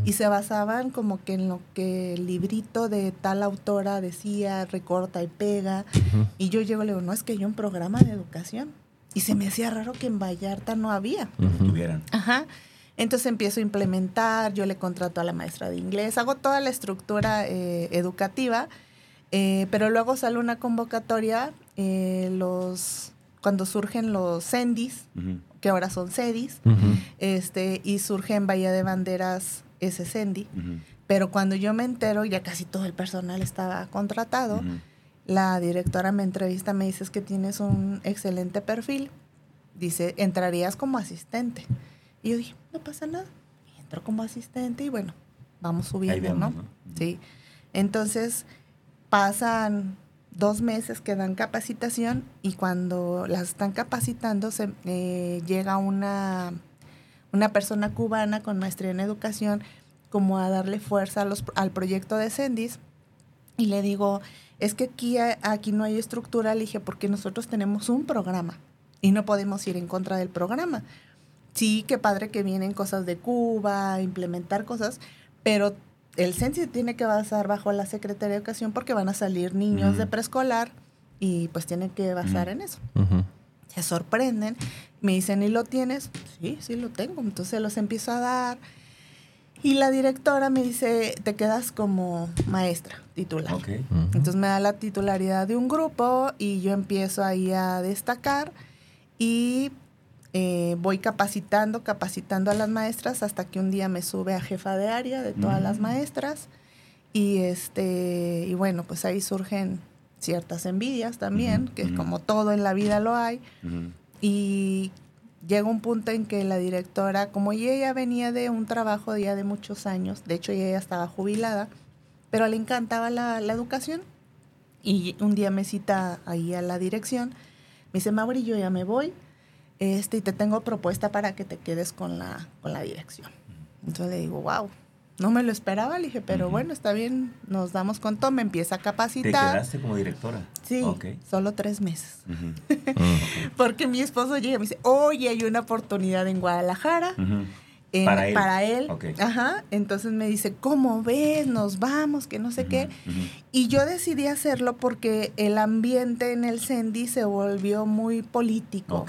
y se basaban como que en lo que el librito de tal autora decía, recorta y pega. Y yo llego y le digo, no, es que hay un programa de educación. Y se me hacía raro que en Vallarta no había. Ujú. Tuvieran. Ajá. Entonces empiezo a implementar, yo le contrato a la maestra de inglés, hago toda la estructura eh, educativa, eh, pero luego sale una convocatoria, eh, los cuando surgen los CENDIS, que ahora son CEDIS, este, y surge en Bahía de Banderas ese CENDI, pero cuando yo me entero, ya casi todo el personal estaba contratado, la directora me entrevista, me dice "Es que tienes un excelente perfil. Dice, entrarías como asistente. Y yo dije, no pasa nada. Y entro como asistente y bueno, vamos subiendo. ¿no? Sí. Entonces, pasan dos meses que dan capacitación y cuando las están capacitando se eh, llega una, una persona cubana con maestría en educación como a darle fuerza a los, al proyecto de Sendis y le digo, es que aquí, aquí no hay estructura, le dije, porque nosotros tenemos un programa y no podemos ir en contra del programa. Sí, qué padre que vienen cosas de Cuba, implementar cosas, pero el CENSI tiene que basar bajo la Secretaría de Educación porque van a salir niños Ujú. de preescolar y pues tienen que basar Ujú. en eso. Ujú. Se sorprenden, me dicen, ¿y lo tienes? Sí, sí lo tengo. Entonces los empiezo a dar. Y la directora me dice, te quedas como maestra titular. Ok. Ujú. Entonces me da la titularidad de un grupo y yo empiezo ahí a destacar y eh, voy capacitando, capacitando a las maestras hasta que un día me sube a jefa de área de todas las maestras y este y bueno pues ahí surgen ciertas envidias también, que como todo en la vida lo hay. Y llega un punto en que la directora, como ella venía de un trabajo ya de muchos años, de hecho ella estaba jubilada, pero le encantaba la, educación. Y un día me cita ahí a la dirección, me dice, Mauri, yo ya me voy, este, y te tengo propuesta para que te quedes con la, con la dirección. Entonces le digo, wow, no me lo esperaba, le dije, pero bueno, está bien, nos damos con todo, me empieza a capacitar. ¿Te quedaste como directora? Sí, solo tres meses. Porque mi esposo llega y me dice, oye, hay una oportunidad en Guadalajara. para él. Para él. Ajá. Entonces me dice, ¿cómo ves? Nos vamos, que no sé qué. Y yo decidí hacerlo porque el ambiente en el Cendi se volvió muy político.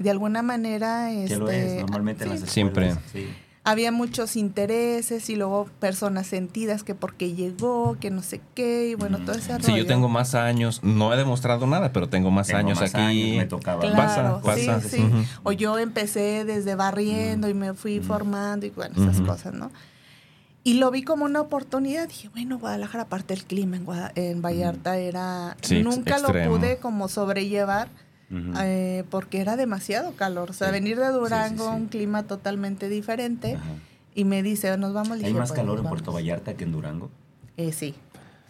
De alguna manera. Este, lo es, normalmente las Siempre. Sí había muchos intereses y luego personas sentidas que porque llegó, que no sé qué, y bueno, todo ese rollo. Sí, yo tengo más años, no he demostrado nada, pero tengo más años aquí. me tocaba. Claro, pasa, Sí, sí. O yo empecé desde barriendo y me fui formando y bueno, esas cosas, ¿no? Y lo vi como una oportunidad. Dije, bueno, Guadalajara, aparte el clima en, en Vallarta era... nunca lo pude como sobrellevar eh, porque era demasiado calor. O sea, venir de Durango, un clima totalmente diferente, y me dice, nos vamos. ¿Hay más calor en Puerto Vallarta que en Durango? Eh, sí,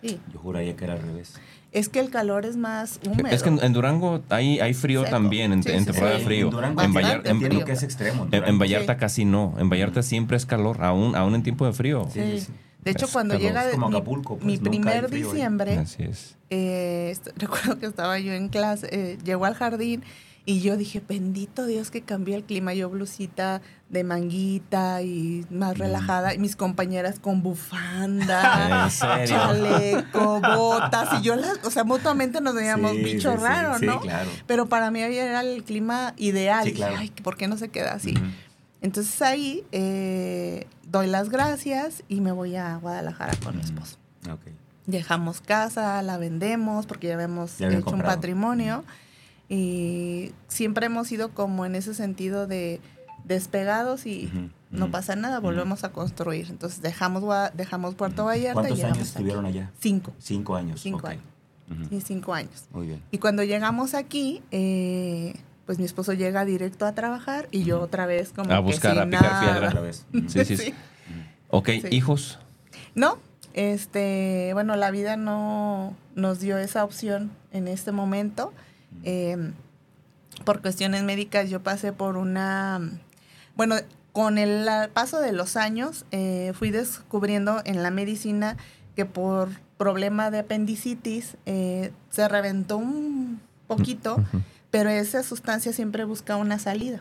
sí. Yo juraría que era al revés. Es que el calor es más húmedo. Es que en, Durango hay, hay frío también, en, temporada de frío. En Durango en Vallarta, que es extremo. En, Vallarta casi no. En Vallarta siempre es calor, aún, aún en tiempo de frío. Sí, De hecho, cuando llega mi, pues, primer diciembre, Así es. Eh, recuerdo que estaba yo en clase, eh, llegó al jardín y yo dije, bendito Dios que cambió el clima. Yo blusita de manguita y más mm. relajada. Y mis compañeras con bufanda, chaleco, botas. Y yo las, o sea, mutuamente nos veíamos bicho raro, ¿no? Pero para mí era el clima ideal. dije, ay, ¿por qué no se queda así? Entonces ahí eh, doy las gracias y me voy a Guadalajara con mi esposo. Dejamos casa, la vendemos porque ya habíamos hecho un patrimonio. Y siempre hemos sido como en ese sentido de despegados y no pasa nada, volvemos a construir. Entonces dejamos dejamos Puerto Vallarta. ¿Cuántos años estuvieron allá? Cinco. Cinco años. Cinco años. Sí, cinco años. Muy bien. Y cuando llegamos aquí, eh, pues mi esposo llega directo a trabajar y yo otra vez como a buscar a picar piedra otra vez. Sí, sí, sí. Ok, hijos. No, este, bueno, la vida no nos dio esa opción en este momento. Eh, por cuestiones médicas yo pasé por una, bueno, con el paso de los años eh, fui descubriendo en la medicina que por problema de apendicitis eh, se reventó un poquito pero esa sustancia siempre busca una salida.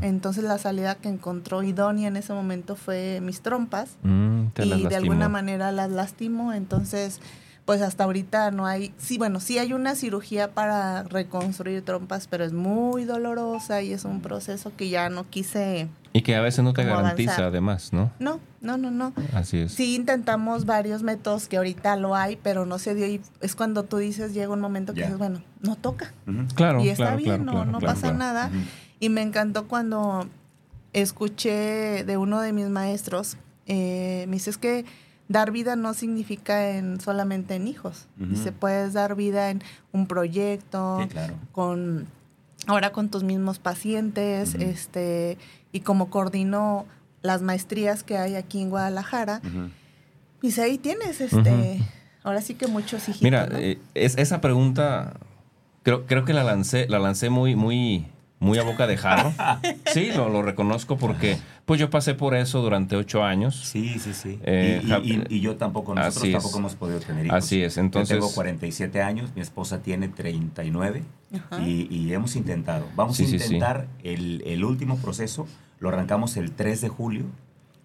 Entonces la salida que encontró idónea en ese momento fue mis trompas mm, y de alguna manera las lastimó. Entonces, pues hasta ahorita no hay, sí, bueno, sí hay una cirugía para reconstruir trompas, pero es muy dolorosa y es un proceso que ya no quise y que a veces no te garantiza, además, ¿no? No, no, no, no. Así es. Sí intentamos varios métodos que ahorita lo hay, pero no se dio. Y es cuando tú dices, llega un momento que dices, bueno, no toca. Claro, Y está bien, no, no pasa nada. Y me encantó cuando escuché de uno de mis maestros, eh, me dice, es que dar vida no significa en solamente en hijos. Dice, puedes dar vida en un proyecto, con ahora con tus mismos pacientes, este y como coordinó las maestrías que hay aquí en Guadalajara, pues ahí tienes, este, ahora sí que muchos hijitos. Mira, eh, es, esa pregunta creo, creo que la lancé, la lancé muy, muy, muy a boca de jarro. Sí, lo, lo, reconozco porque pues yo pasé por eso durante ocho años. Sí, sí, sí. Eh, y, yo tampoco, nosotros tampoco hemos podido tener hijos. Así es, entonces... Yo tengo 47 años, mi esposa tiene 39 y, y, hemos intentado. Vamos a intentar El, el último proceso, lo arrancamos el 3 de julio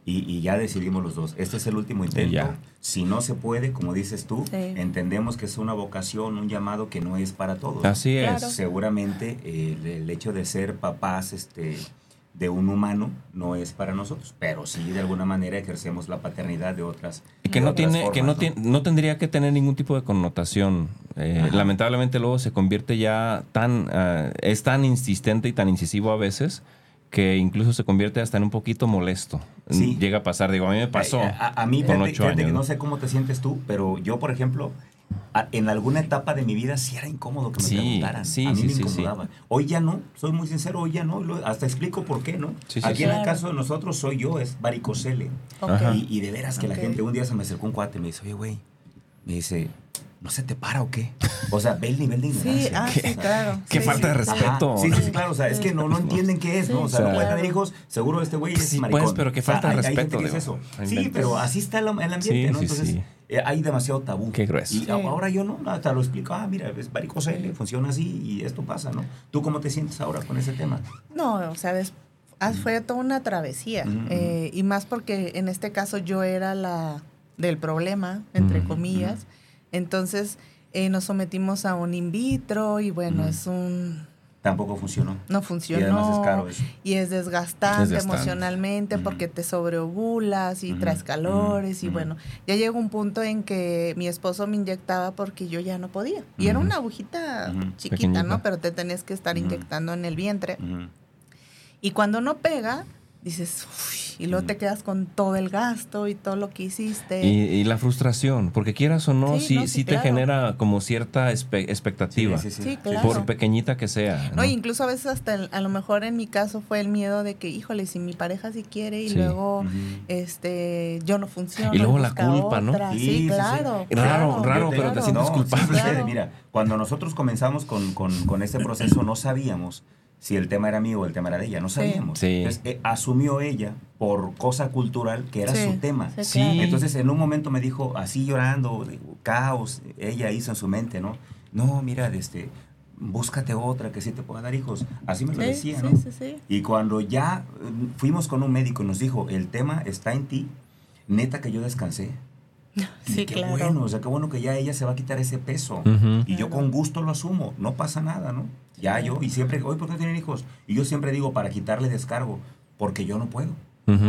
y, ya decidimos los dos. Este es el último intento. Si no se puede, como dices tú, entendemos que es una vocación, un llamado que no es para todos. Así es. Seguramente el, hecho de ser papás este, de un humano no es para nosotros, pero sí de alguna manera ejercemos la paternidad de otras. Y que no tiene, que no, tiene, no tendría que tener ningún tipo de connotación. Eh, lamentablemente luego se convierte ya tan, ah, es tan insistente y tan incisivo a veces que incluso se convierte hasta en un poquito molesto. Sí. Llega a pasar, digo, a mí me pasó. A, mí, con fíjate, que no sé cómo te sientes tú, pero yo, por ejemplo, en alguna etapa de mi vida sí era incómodo que me preguntaran. Sí, a mí sí, me incomodaba. Hoy ya no, soy muy sincero, hoy ya no. hasta explico por qué, ¿no? Aquí en el caso de nosotros soy yo, es varicocele. Y, y, de veras que la gente, un día se me acercó un cuate y me dice, oye, güey, me dice, ¿no se te para o qué? O sea, ve el nivel de ignorancia. Sí, ah, sí claro. Qué falta de respeto. Sí, sí, claro. O sea, es que no, no entienden qué es, ¿no? O sea, no puede tener hijos, seguro este güey es sí, maricón. Pues, pero qué falta de respeto. Hay, eso. Sí, pero así está el, ambiente, ¿no? Entonces, eh, hay demasiado tabú. Qué grueso. Y ahora yo no, hasta lo explico. Ah, mira, es varicocele, funciona así y esto pasa, ¿no? ¿Tú cómo te sientes ahora con ese tema? No, o sea, ah, fue toda una travesía. Eh, y más porque en este caso yo era la del problema, entre comillas. Entonces eh, nos sometimos a un in vitro y bueno, es un... Tampoco funcionó. No funcionó. Y es Y es desgastante, emocionalmente porque te sobreovulas y traes calores. Y bueno, ya llegó un punto en que mi esposo me inyectaba porque yo ya no podía. Y era una agujita chiquita, ¿no? Pero te tenés que estar inyectando en el vientre. Y cuando no pega, dices, uy, y luego te quedas con todo el gasto y todo lo que hiciste. Y, la frustración, porque quieras o no, sí, sí, te genera como cierta expectativa, sí, claro. por pequeñita que sea. ¿no? incluso a veces hasta a lo mejor en mi caso fue el miedo de que, híjole, si mi pareja sí quiere y luego este yo no funciono. Y luego la culpa, ¿no? Sí, claro. Raro, raro, pero te sientes culpable. Mira, cuando nosotros comenzamos con, con, con este proceso no sabíamos si el tema era mío o el tema era de ella, no sabíamos. Entonces eh, asumió ella por cosa cultural que era su tema. Entonces en un momento me dijo, así llorando, caos, ella hizo en su mente, ¿no? No, mira, este, búscate otra que sí te pueda dar hijos. Así me lo decía, ¿no? Y cuando ya mm, fuimos con un médico y nos dijo, el tema está en ti, neta que yo descansé. Sí, qué bueno, o sea, qué bueno que ya ella se va a quitar ese peso. Y yo con gusto lo asumo, no pasa nada, ¿no? Ya yo, y siempre, hoy, ¿por qué tienen hijos? Y yo siempre digo, para quitarle descargo, porque yo no puedo.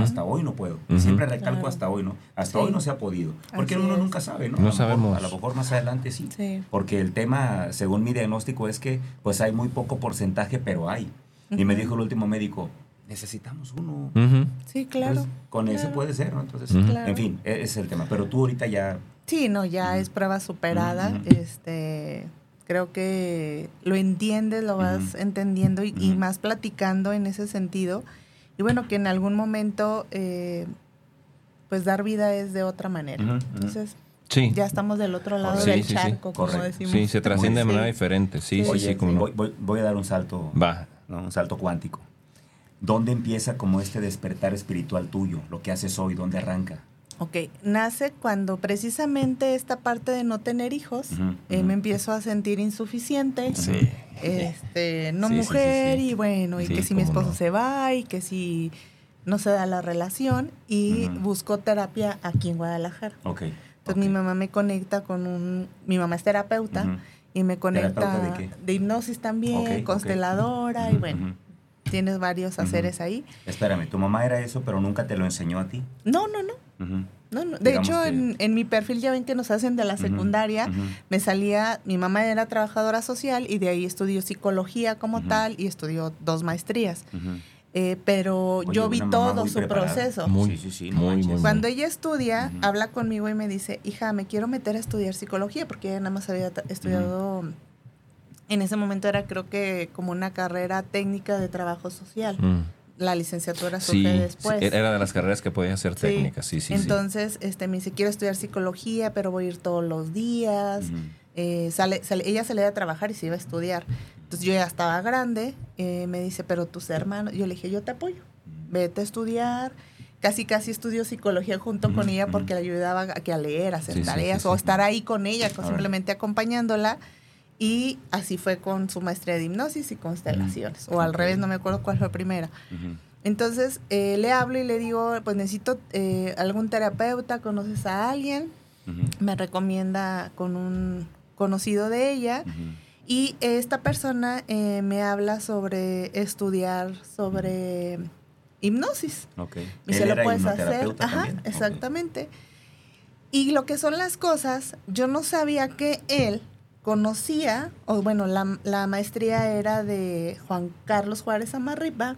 Hasta hoy no puedo. Siempre recalco hasta hoy, ¿no? Hasta hoy no se ha podido. Porque uno nunca sabe, ¿no? No sabemos. a lo mejor más adelante sí. Porque el tema, según mi diagnóstico, es que pues hay muy poco porcentaje, pero hay. Y me dijo el último médico, necesitamos uno. Sí, claro. con ese puede ser, ¿no? Entonces, en fin, e-, ese es el tema. Pero tú ahorita ya... Sí, no, ya es prueba superada. Este creo que lo entiendes, lo vas entendiendo y, más platicando en ese sentido. Y bueno, que en algún momento, eh, pues dar vida es de otra manera. Entonces, ya estamos del otro lado del charco, como decimos. Sí, se trasciende de manera diferente. Sí, sí, sí. Como voy, a dar un salto, Va. un salto cuántico. ¿Dónde empieza como este despertar espiritual tuyo? Lo que haces hoy, ¿dónde arranca? Ok, nace cuando precisamente esta parte de no tener hijos, eh, me empiezo a sentir insuficiente, este, no mujer, y bueno, y que si mi esposo se va, y que si no se da la relación, y busco terapia aquí en Guadalajara. Okay. Entonces mi mamá me conecta con un, mi mamá es terapeuta, y me conecta de, hipnosis también, consteladora, y bueno tienes varios haceres ahí. Espérame, ¿tu mamá era eso, pero nunca te lo enseñó a ti? No, no, no. no, no. De hecho, en, mi perfil ya ven que nos hacen de la secundaria, me salía, mi mamá era trabajadora social y de ahí estudió psicología como tal y estudió dos maestrías. Eh, pero yo vi todo su proceso. Muy, sí, sí, muy, muy, Cuando ella estudia, habla conmigo y me dice, hija, me quiero meter a estudiar psicología, porque ella nada más había estudiado en ese momento era creo que como una carrera técnica de trabajo social. Mm. La licenciatura surge después. era de las carreras que podía ser técnicas, sí, sí. Entonces, este, me dice, quiero estudiar psicología, pero voy a ir todos los días. Eh, sale, ella se le iba a trabajar y se iba a estudiar. Entonces yo ya estaba grande, eh, me dice, pero tus hermanos, yo le dije, yo te apoyo, vete a estudiar. Casi, casi estudio psicología junto con ella porque le ayudaba a, que a leer, a hacer tareas o estar ahí con ella, simplemente acompañándola. Y así fue con su maestría de hipnosis y constelaciones. O al revés, no me acuerdo cuál fue primera. Entonces eh, le hablo y le digo, pues necesito eh, algún terapeuta, conoces a alguien, me recomienda con un conocido de ella. Y esta persona eh, me habla sobre estudiar sobre hipnosis. Y se lo puedes hacer. Ajá, exactamente. Y lo que son las cosas, yo no sabía que él conocía, o bueno, la, maestría era de Juan Carlos Juárez Amarripa,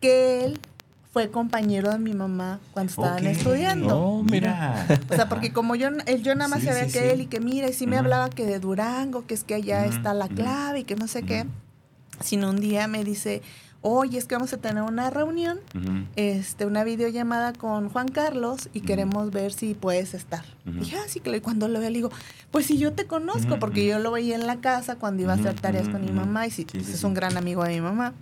que él fue compañero de mi mamá cuando estaban estudiando. Oh, mira. O sea, porque como yo, él, yo nada más Sí, sabía sí, que sí. él y que mira, y sí me hablaba que de Durango, que es que allá está la clave y que no sé qué. Sino un día me dice, oye, es que vamos a tener una reunión, Ujú. este, una videollamada con Juan Carlos y Ujú. queremos ver si puedes estar. Ujú. Dije, ah, sí, claro. Y cuando lo veo, le digo, pues si yo te conozco, porque yo lo veía en la casa cuando iba a hacer tareas con mi mamá y sí, Sí, pues, sí, es sí. un gran amigo de mi mamá.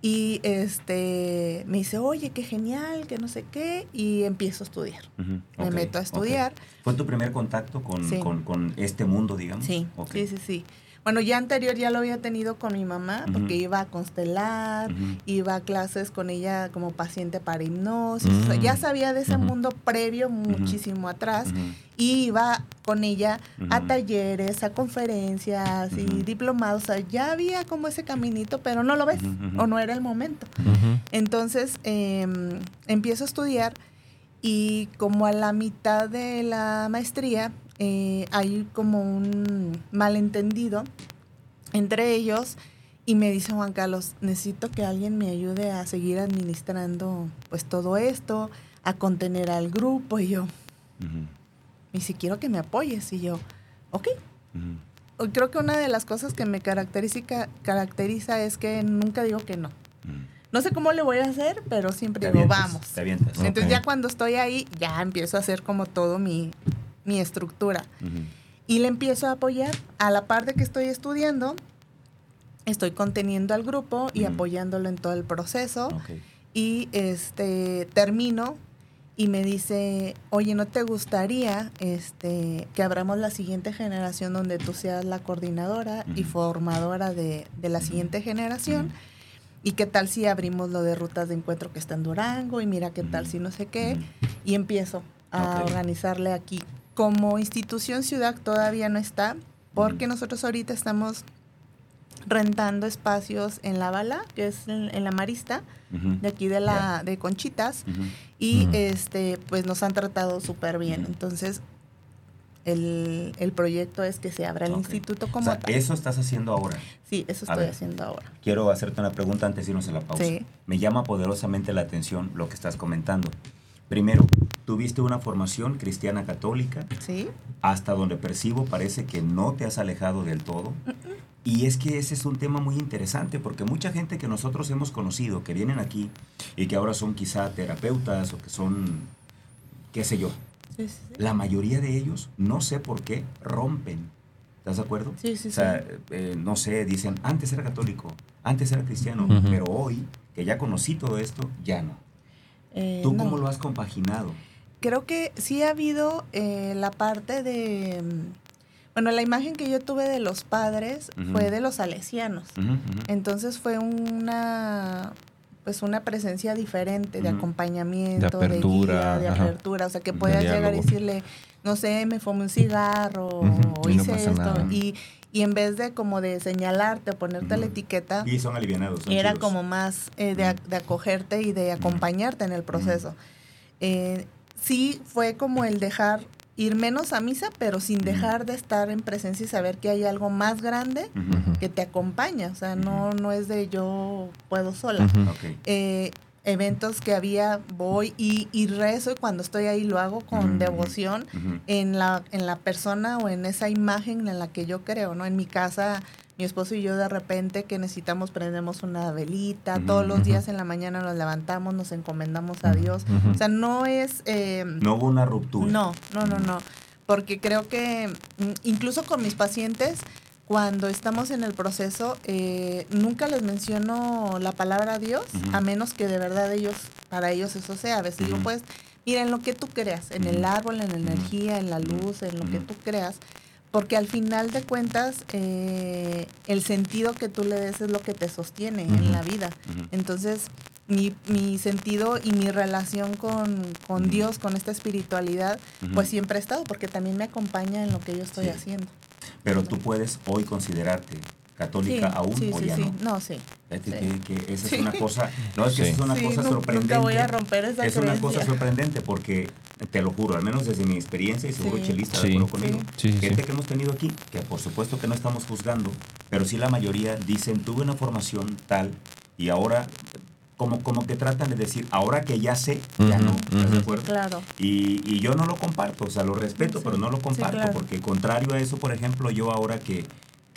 Y este me dice, oye, qué genial, que no sé qué, y empiezo a estudiar. Me Ok, meto a estudiar. ¿Fue tu primer contacto con, Sí. con, con este mundo, digamos? Sí, Ok. sí, sí, sí. Bueno, ya anterior ya lo había tenido con mi mamá, porque iba a constelar, iba a clases con ella como paciente para hipnosis. o sea, Mm. ya sabía de ese mundo previo, muchísimo atrás. Y iba con ella a talleres, a conferencias y diplomados. O sea, ya había como ese caminito, pero no lo ves o no era el momento. Entonces em, empiezo a estudiar y como a la mitad de la maestría eh, hay como un malentendido entre ellos y me dice Juan Carlos, necesito que alguien me ayude a seguir administrando pues todo esto, a contener al grupo y yo, y si quiero que me apoyes y yo, ok. Creo que una de las cosas que me caracteriza, caracteriza es que nunca digo que no. No sé cómo le voy a hacer, pero siempre Te digo, vamos. Te avientas. Entonces ya cuando estoy ahí, ya empiezo a hacer como todo mi, mi estructura. Y le empiezo a apoyar. A la par de que estoy estudiando, estoy conteniendo al grupo y apoyándolo en todo el proceso. Ok. Y este termino y me dice, oye, ¿no te gustaría este, que abramos la siguiente generación donde tú seas la coordinadora y formadora de, de la siguiente generación? ¿Y qué tal si abrimos lo de rutas de encuentro que está en Durango? Y mira qué tal si no sé qué. Y empiezo a organizarle aquí. Como institución ciudad todavía no está, porque nosotros ahorita estamos rentando espacios en La Bala, que es en, en la Marista, de aquí de la de Conchitas, y este pues nos han tratado súper bien. Entonces, el, el proyecto es que se abra el instituto O como sea, tal. eso estás haciendo ahora. Sí, eso estoy ver. haciendo ahora. Quiero hacerte una pregunta antes de irnos a la pausa. Sí. Me llama poderosamente la atención lo que estás comentando. Primero, tuviste una formación cristiana católica, ¿Sí? hasta donde percibo parece que no te has alejado del todo. Y es que ese es un tema muy interesante porque mucha gente que nosotros hemos conocido, que vienen aquí y que ahora son quizá terapeutas o que son, qué sé yo, Sí, sí, sí. la mayoría de ellos, no sé por qué, rompen. ¿Estás de acuerdo? Sí, sí, o sea, sí. eh, no sé, dicen, antes era católico, antes era cristiano, pero hoy, que ya conocí todo esto, ya no. Eh, ¿Tú no. cómo lo has compaginado? Creo que sí ha habido eh, la parte de... mm, Bueno, la imagen que yo tuve de los padres fue de los salesianos. Entonces fue una pues una presencia diferente de acompañamiento, De de, apertura, guía, de apertura, o sea que De puedas llegar y decirle, no sé, me fumé un cigarro o hice esto nada. y, y en vez de como de señalarte o ponerte la etiqueta, Y son alivianados. son era chidos. como más eh, de, ac- de acogerte y de acompañarte en el proceso. Eh, sí fue como el dejar ir menos a misa, pero sin dejar de estar en presencia y saber que hay algo más grande que te acompaña. O sea, no, no es de yo puedo sola. Eh, eventos que había, voy y, y rezo y cuando estoy ahí lo hago con devoción en la, en la persona o en esa imagen en la que yo creo, ¿no? En mi casa, mi esposo y yo de repente que necesitamos prendemos una velita, todos los días en la mañana nos levantamos, nos encomendamos a Dios. O sea, no es... eh, No hubo una ruptura. no, no, no, no. Porque creo que mm, incluso con mis pacientes, cuando estamos en el proceso, eh, nunca les menciono la palabra Dios, a menos que de verdad ellos, para ellos eso sea. A veces digo, Ujú. pues, mira, en lo que tú creas, en el árbol, en la energía, en la luz, en lo que tú creas. Porque al final de cuentas, eh, el sentido que tú le des es lo que te sostiene en la vida. Entonces, mi, mi sentido y mi relación con, con. Dios, con esta espiritualidad, pues siempre ha estado, porque también me acompaña en lo que yo estoy Sí. haciendo. Pero tú puedes hoy considerarte católica sí, aún sí, o sí, ya sí. no. No, sí. Sí. que, que esa es una cosa, no es que es una Sí, cosa sorprendente. Nunca voy a romper esa es una cosa sorprendente porque, te lo juro, al menos desde mi experiencia, y seguro Sí. Chelista Sí. de acuerdo conmigo, Sí, sí, gente sí. que hemos tenido aquí, que por supuesto que no estamos juzgando, pero sí la mayoría dicen, tuve una formación tal y ahora como, como que tratan de decir, ahora que ya sé, ya no, ¿estás de acuerdo? Claro. Y, y yo no lo comparto, o sea, lo respeto, Sí. pero no lo comparto, claro. porque contrario a eso, por ejemplo, yo ahora que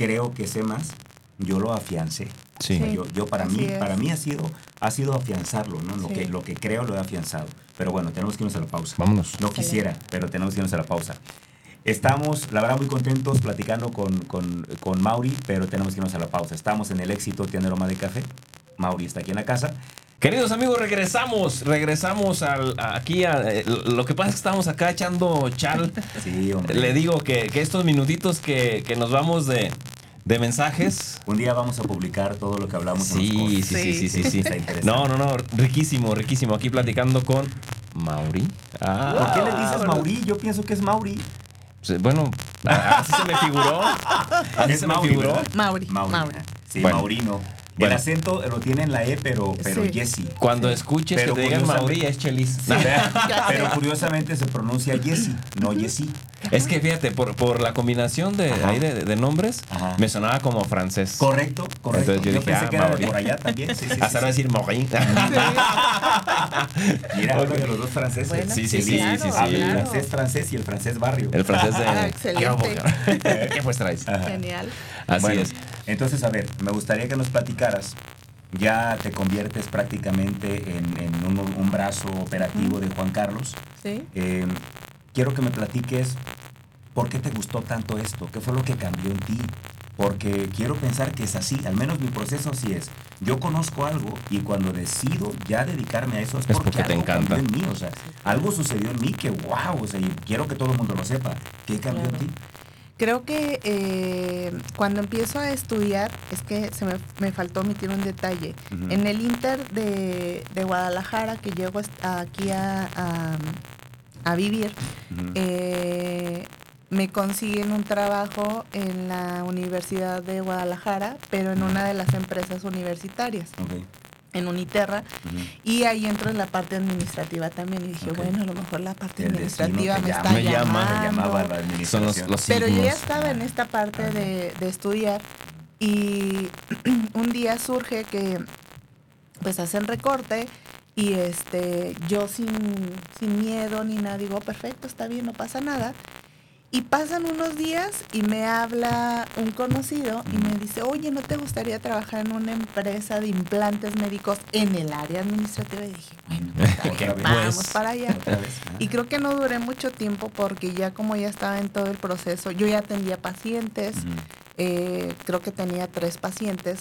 creo que sé más, yo lo afiancé. Sí. O sea, Sí, yo, yo para así mí, es. para mí ha sido, ha sido afianzarlo, ¿no? Lo, Sí. que, lo que creo lo he afianzado. Pero bueno, tenemos que irnos a la pausa. Vámonos. No quisiera, pero tenemos que irnos a la pausa. Estamos, la verdad, muy contentos platicando con, con, con Mauri, pero tenemos que irnos a la pausa. Estamos en el éxito Tienda Aroma de Café. Mauri está aquí en la casa. Queridos amigos, regresamos, regresamos al, aquí. A, eh, lo que pasa es que estamos acá echando chal. Sí, hombre. Le digo que, que estos minutitos que, que nos vamos de, de mensajes. Un día vamos a publicar todo lo que hablamos. en los Sí, cortes. sí, sí, sí, sí, sí. Está. No, no, no, riquísimo, riquísimo. Aquí platicando con Mauri. Ah, ¿Por qué le dices Mauri? Yo pienso que es Mauri. pues, Bueno, así se me figuró. Así Es se me figuró. ¿verdad? Mauri. Mauri. Mauri. Sí, Bueno. Maurino. Bueno. El acento lo tiene en la E, pero, pero Sí. Jesse. Cuando escuches Pero que te digan curiosamente- Mauri es Chelis. Pero curiosamente se pronuncia Jesse, no Jesse. Es que fíjate, por, por la combinación de, ahí de, de nombres, Ajá. me sonaba como francés. Correcto, correcto. Entonces yo dije, pensé ah, que era de por allá también. Sí, sí, sí, Hasta sí. decir Mauri. Mira, hablo de los dos franceses. Bueno, Sí, sí, sí, claro, sí, el francés francés y el francés barrio. El francés de... Ah, excelente. ¿Qué pues traes? Ajá. Genial. Así Bueno, es. Entonces, a ver, me gustaría que nos platicaras. Ya te conviertes prácticamente en, en un, un brazo operativo de Juan Carlos. Sí. Eh, quiero que me platiques por qué te gustó tanto esto, qué fue lo que cambió en ti. Porque quiero pensar que es así, al menos mi proceso así es. Yo conozco algo y cuando decido ya dedicarme a eso es Es porque, porque te algo encanta. cambió en mí. O sea, algo sucedió en mí que wow, o sea, y quiero que todo el mundo lo sepa. ¿Qué cambió Claro. en ti? Creo que eh, cuando empiezo a estudiar, es que se me, me faltó omitir un detalle. En el Inter de, de Guadalajara, que llego aquí a, a- a vivir, eh, me consiguen un trabajo en la Universidad de Guadalajara, pero en una de las empresas universitarias, en Uniterra. Y ahí entro en la parte administrativa también. Y dije, bueno, a lo mejor la parte administrativa me llama, está me llama, Te llamaba la llamando. administración. Son los, los Pero yo ya estaba en esta parte de, de estudiar y un día surge que pues hacen recorte y este yo sin, sin miedo ni nada digo, perfecto, está bien, no pasa nada. Y pasan unos días y me habla un conocido y me dice, oye, ¿no te gustaría trabajar en una empresa de implantes médicos en el área administrativa? Y dije, bueno, pues, vez. vamos Pues, para allá. Vez. Ajá. Y creo que no duré mucho tiempo porque ya como ya estaba en todo el proceso, yo ya atendía pacientes, eh, creo que tenía tres pacientes,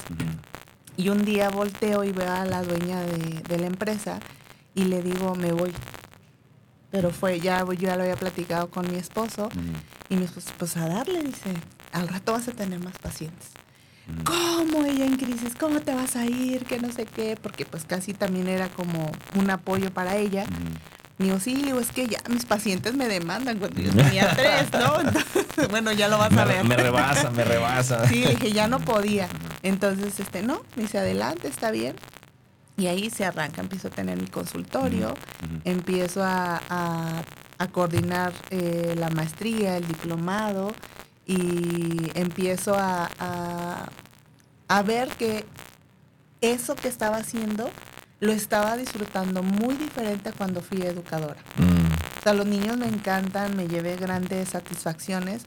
y un día volteo y veo a la dueña de, de la empresa y le digo, me voy. Pero fue, ya yo ya lo había platicado con mi esposo y mi esposo, pues a darle, dice, al rato vas a tener más pacientes. ¿Cómo ella en crisis? ¿Cómo te vas a ir? Que no sé qué, porque pues casi también era como un apoyo para ella. Me digo, sí, le digo, es que ya mis pacientes me demandan cuando yo tenía tres, ¿no? Entonces, bueno, ya lo vas a ver. me rebasa, me rebasa. Sí, le dije, ya no podía. Entonces, este, no, me dice, adelante, está bien. Y ahí se arranca, empiezo a tener mi consultorio, empiezo a, a- a coordinar eh, la maestría, el diplomado, y empiezo a, a- a ver que eso que estaba haciendo lo estaba disfrutando muy diferente a cuando fui educadora. Mm, O sea, los niños me encantan, me llevé grandes satisfacciones,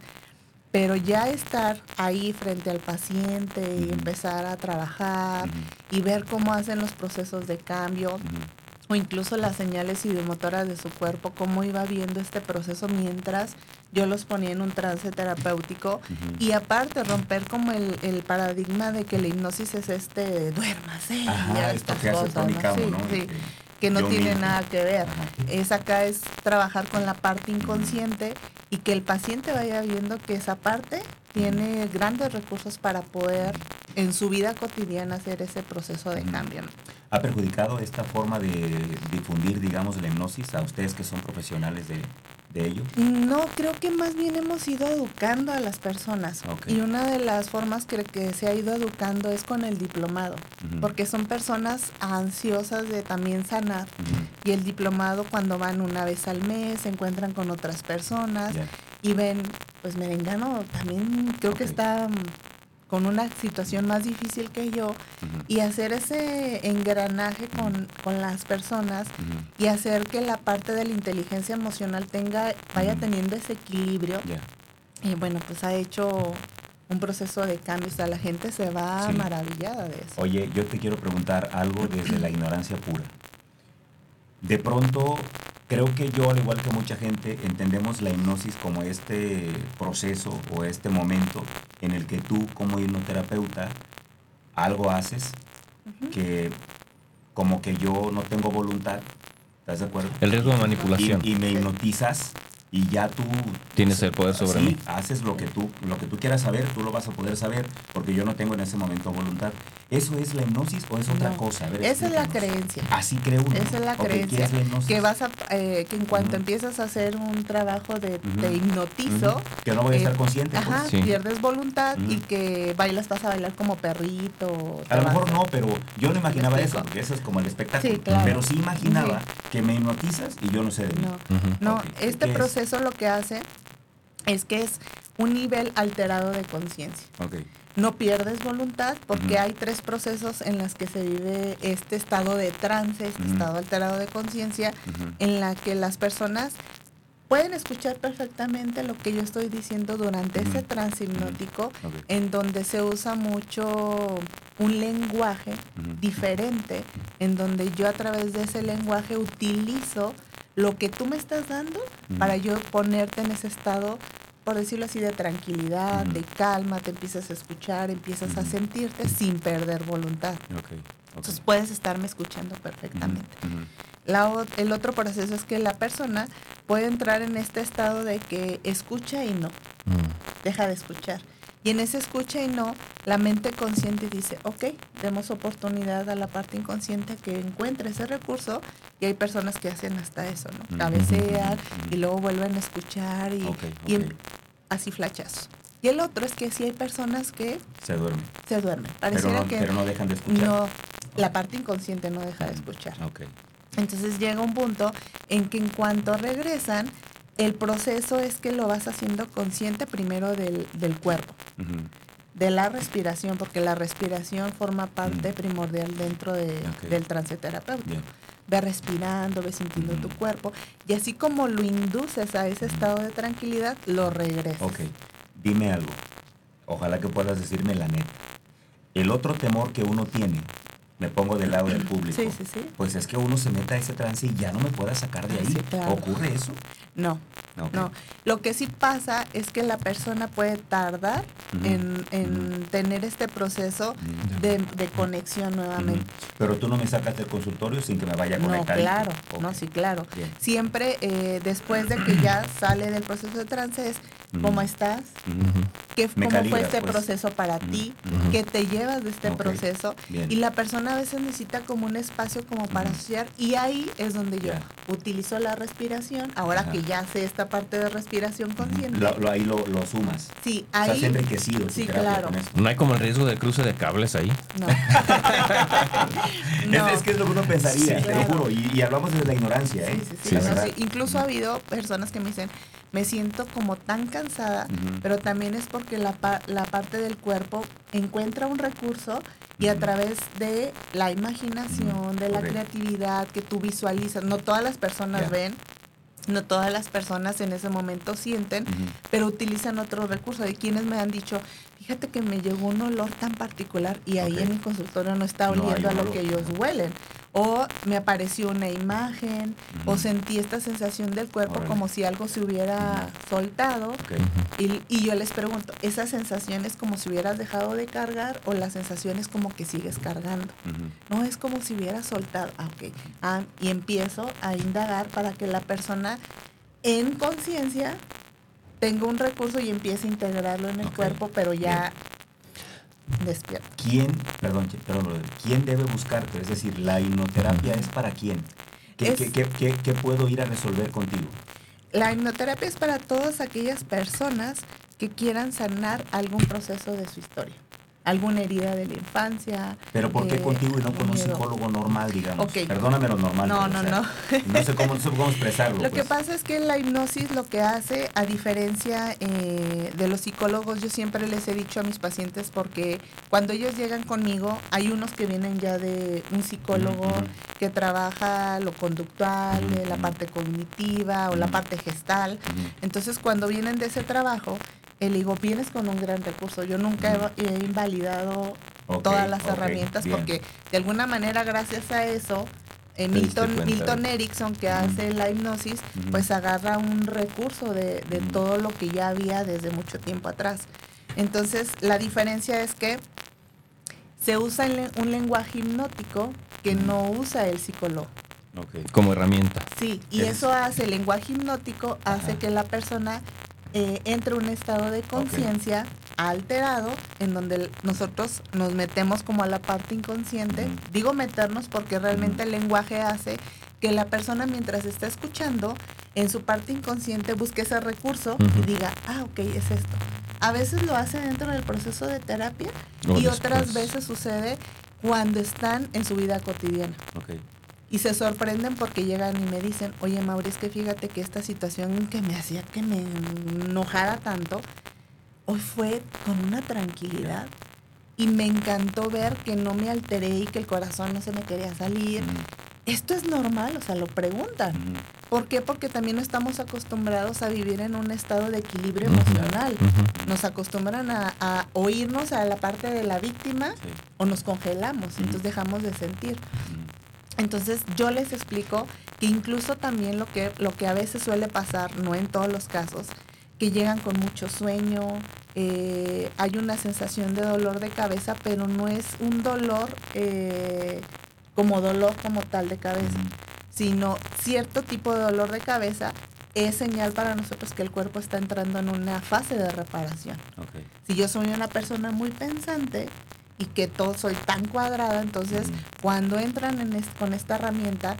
pero ya estar ahí frente al paciente y empezar a trabajar y ver cómo hacen los procesos de cambio o incluso las señales ideomotoras de su cuerpo, cómo iba viendo este proceso mientras yo los ponía en un trance terapéutico y aparte romper como el, el paradigma de que la hipnosis es este duérmase Ajá, y esto que hace cosas, Tony ¿no? Sí, ¿no? sí, que no yo tiene mismo. nada que ver. Es acá es trabajar con la parte inconsciente y que el paciente vaya viendo que esa parte tiene grandes recursos para poder en su vida cotidiana hacer ese proceso de cambio. ¿Ha perjudicado esta forma de difundir, digamos, la hipnosis a ustedes que son profesionales de, de ello? No, creo que más bien hemos ido educando a las personas. Y una de las formas que, que se ha ido educando es con el diplomado, porque son personas ansiosas de también sanar. Y el diplomado cuando van una vez al mes, se encuentran con otras personas y ven, pues Merengano también creo que está con una situación más difícil que yo y hacer ese engranaje con, con las personas y hacer que la parte de la inteligencia emocional tenga, vaya teniendo ese equilibrio. Y bueno, pues ha hecho un proceso de cambio. O sea, la gente se va maravillada de eso. Oye, yo te quiero preguntar algo desde la ignorancia pura. De pronto, creo que yo, al igual que mucha gente, entendemos la hipnosis como este proceso o este momento en el que tú, como hipnoterapeuta, algo haces que como que yo no tengo voluntad. ¿Estás de acuerdo? El riesgo de manipulación. y me hipnotizas y ya tú tienes el poder sobre sí, mí. haces lo que tú lo que tú quieras saber, tú lo vas a poder saber porque yo no tengo en ese momento voluntad. ¿Eso es la hipnosis o es otra cosa? esa es la creencia. Así creo uno. Esa es la creencia. que vas a eh, que en cuanto empiezas a hacer un trabajo de te hipnotizo, que no voy a estar eh, consciente, pues. ajá, pierdes voluntad y que bailas vas a bailar como perrito. A lo mejor no, pero yo no imaginaba eso, porque eso es como el espectáculo. Pero sí imaginaba que me hipnotizas y yo no sé de mí. No, no este proceso eso lo que hace es que es un nivel alterado de conciencia. No pierdes voluntad porque hay tres procesos en los que se vive este estado de trance, este estado alterado de conciencia, en la que las personas pueden escuchar perfectamente lo que yo estoy diciendo durante ese trance hipnótico, en donde se usa mucho un lenguaje diferente, en donde yo a través de ese lenguaje utilizo lo que tú me estás dando para yo ponerte en ese estado, por decirlo así, de tranquilidad, de calma, te empiezas a escuchar, empiezas a sentirte sin perder voluntad. Entonces puedes estarme escuchando perfectamente. el otro proceso es que la persona puede entrar en este estado de que escucha y no, deja de escuchar. Y en ese escucha y no, la mente consciente dice, ok, demos oportunidad a la parte inconsciente que encuentre ese recurso. Y hay personas que hacen hasta eso, ¿no? Cabecean y luego vuelven a escuchar y, así flachazos. Y el otro es que si hay personas que... Se duermen. Se duermen. pero, no, que pero no dejan de escuchar. No, la parte inconsciente no deja de escuchar. Okay. Entonces llega un punto en que en cuanto regresan, el proceso es que lo vas haciendo consciente primero del, cuerpo, de la respiración, porque la respiración forma parte primordial dentro del trance terapéutico. Ve respirando, ve sintiendo tu cuerpo, y así como lo induces a ese estado de tranquilidad, lo regresas. Ok, dime algo. Ojalá que puedas decirme la neta. El otro temor que uno tiene me pongo del lado del público. Sí, sí, sí. Pues es que uno se meta a ese trance y ya no me pueda sacar de ahí. ¿Ocurre eso? No. No. Lo que sí pasa es que la persona puede tardar en, tener este proceso de, conexión nuevamente. Pero tú no me sacas del consultorio sin que me vaya a conectar. No, claro. No, sí, claro. Siempre eh, después de que ya sale del proceso de trance es ¿Cómo estás? ¿Qué, ¿Cómo fue este pues. proceso para ti? ¿Qué te llevas de este proceso? Y la persona a veces necesita como un espacio como para asociar y ahí es donde yo utilizo la respiración, ahora que ya sé esta parte de respiración consciente. Lo, ahí lo, lo, sumas. Sí, ahí. Estás enriquecido. Sí, claro. ¿No hay como el riesgo de cruce de cables ahí? No. Es, que es lo que uno pensaría, te lo juro. Y, hablamos desde la ignorancia, ¿eh? Sí, sí, Incluso ha habido personas que me dicen, me siento como tan cansada, pero también es porque la, la, parte del cuerpo encuentra un recurso y a través de la imaginación, de la creatividad que tú visualizas, no todas las personas ven, no todas las personas en ese momento sienten, pero utilizan otro recurso. Hay quienes me han dicho, fíjate que me llegó un olor tan particular y ahí en mi consultorio no está oliendo a lo que ellos huelen o me apareció una imagen, o sentí esta sensación del cuerpo como si algo se hubiera soltado. Y, yo les pregunto, ¿esa sensación es como si hubieras dejado de cargar o la sensación es como que sigues cargando? No, es como si hubiera soltado. Ah, ok. Ah, y empiezo a indagar para que la persona en conciencia tenga un recurso y empiece a integrarlo en el cuerpo, pero ya despierto. ¿Quién, perdón, perdón, quién debe buscarte? Es decir, la hipnoterapia es para quién. ¿Qué, qué, puedo ir a resolver contigo? La hipnoterapia es para todas aquellas personas que quieran sanar algún proceso de su historia. Alguna herida de la infancia. Pero ¿por qué eh, contigo y no con un psicólogo normal, digamos? Perdóname lo normal. No, no, o sea, No sé cómo, no sé cómo expresarlo. Lo que pues. pasa es que la hipnosis lo que hace, a diferencia eh, de los psicólogos, yo siempre les he dicho a mis pacientes porque cuando ellos llegan conmigo, hay unos que vienen ya de un psicólogo que trabaja lo conductual, eh, la parte cognitiva o la parte gestal. Entonces, cuando vienen de ese trabajo, le digo, vienes con un gran recurso. Yo nunca he, he invalidado todas las herramientas bien. porque de alguna manera, gracias a eso, eh, Milton, Milton Erickson, que hace la hipnosis, pues agarra un recurso de, de todo lo que ya había desde mucho tiempo atrás. Entonces, la diferencia es que se usa el- un lenguaje hipnótico que no usa el psicólogo. Como herramienta. Sí, y Es- eso hace, el lenguaje hipnótico hace Ajá. que la persona eh, entre en un estado de conciencia alterado en donde nosotros nos metemos como a la parte inconsciente. Digo meternos porque realmente el lenguaje hace que la persona mientras está escuchando en su parte inconsciente busque ese recurso y diga, ah, ok, es esto. A veces lo hace dentro del proceso de terapia O y otras veces sucede cuando están en su vida cotidiana. Y se sorprenden porque llegan y me dicen, oye Mauri, es que fíjate que esta situación que me hacía que me enojara tanto, hoy fue con una tranquilidad. Y me encantó ver que no me alteré y que el corazón no se me quería salir. Esto es normal, o sea, lo preguntan. ¿Por qué? Porque también estamos acostumbrados a vivir en un estado de equilibrio emocional. Nos acostumbran a, a oírnos a la parte de la víctima Sí. o nos congelamos, entonces dejamos de sentir. Entonces yo les explico que incluso también lo que, lo que a veces suele pasar, no en todos los casos, que llegan con mucho sueño, eh, hay una sensación de dolor de cabeza, pero no es un dolor eh, como dolor como tal de cabeza, sino cierto tipo de dolor de cabeza es señal para nosotros que el cuerpo está entrando en una fase de reparación. Ok. Si yo soy una persona muy pensante y que todo soy tan cuadrada, entonces cuando entran en es- con esta herramienta,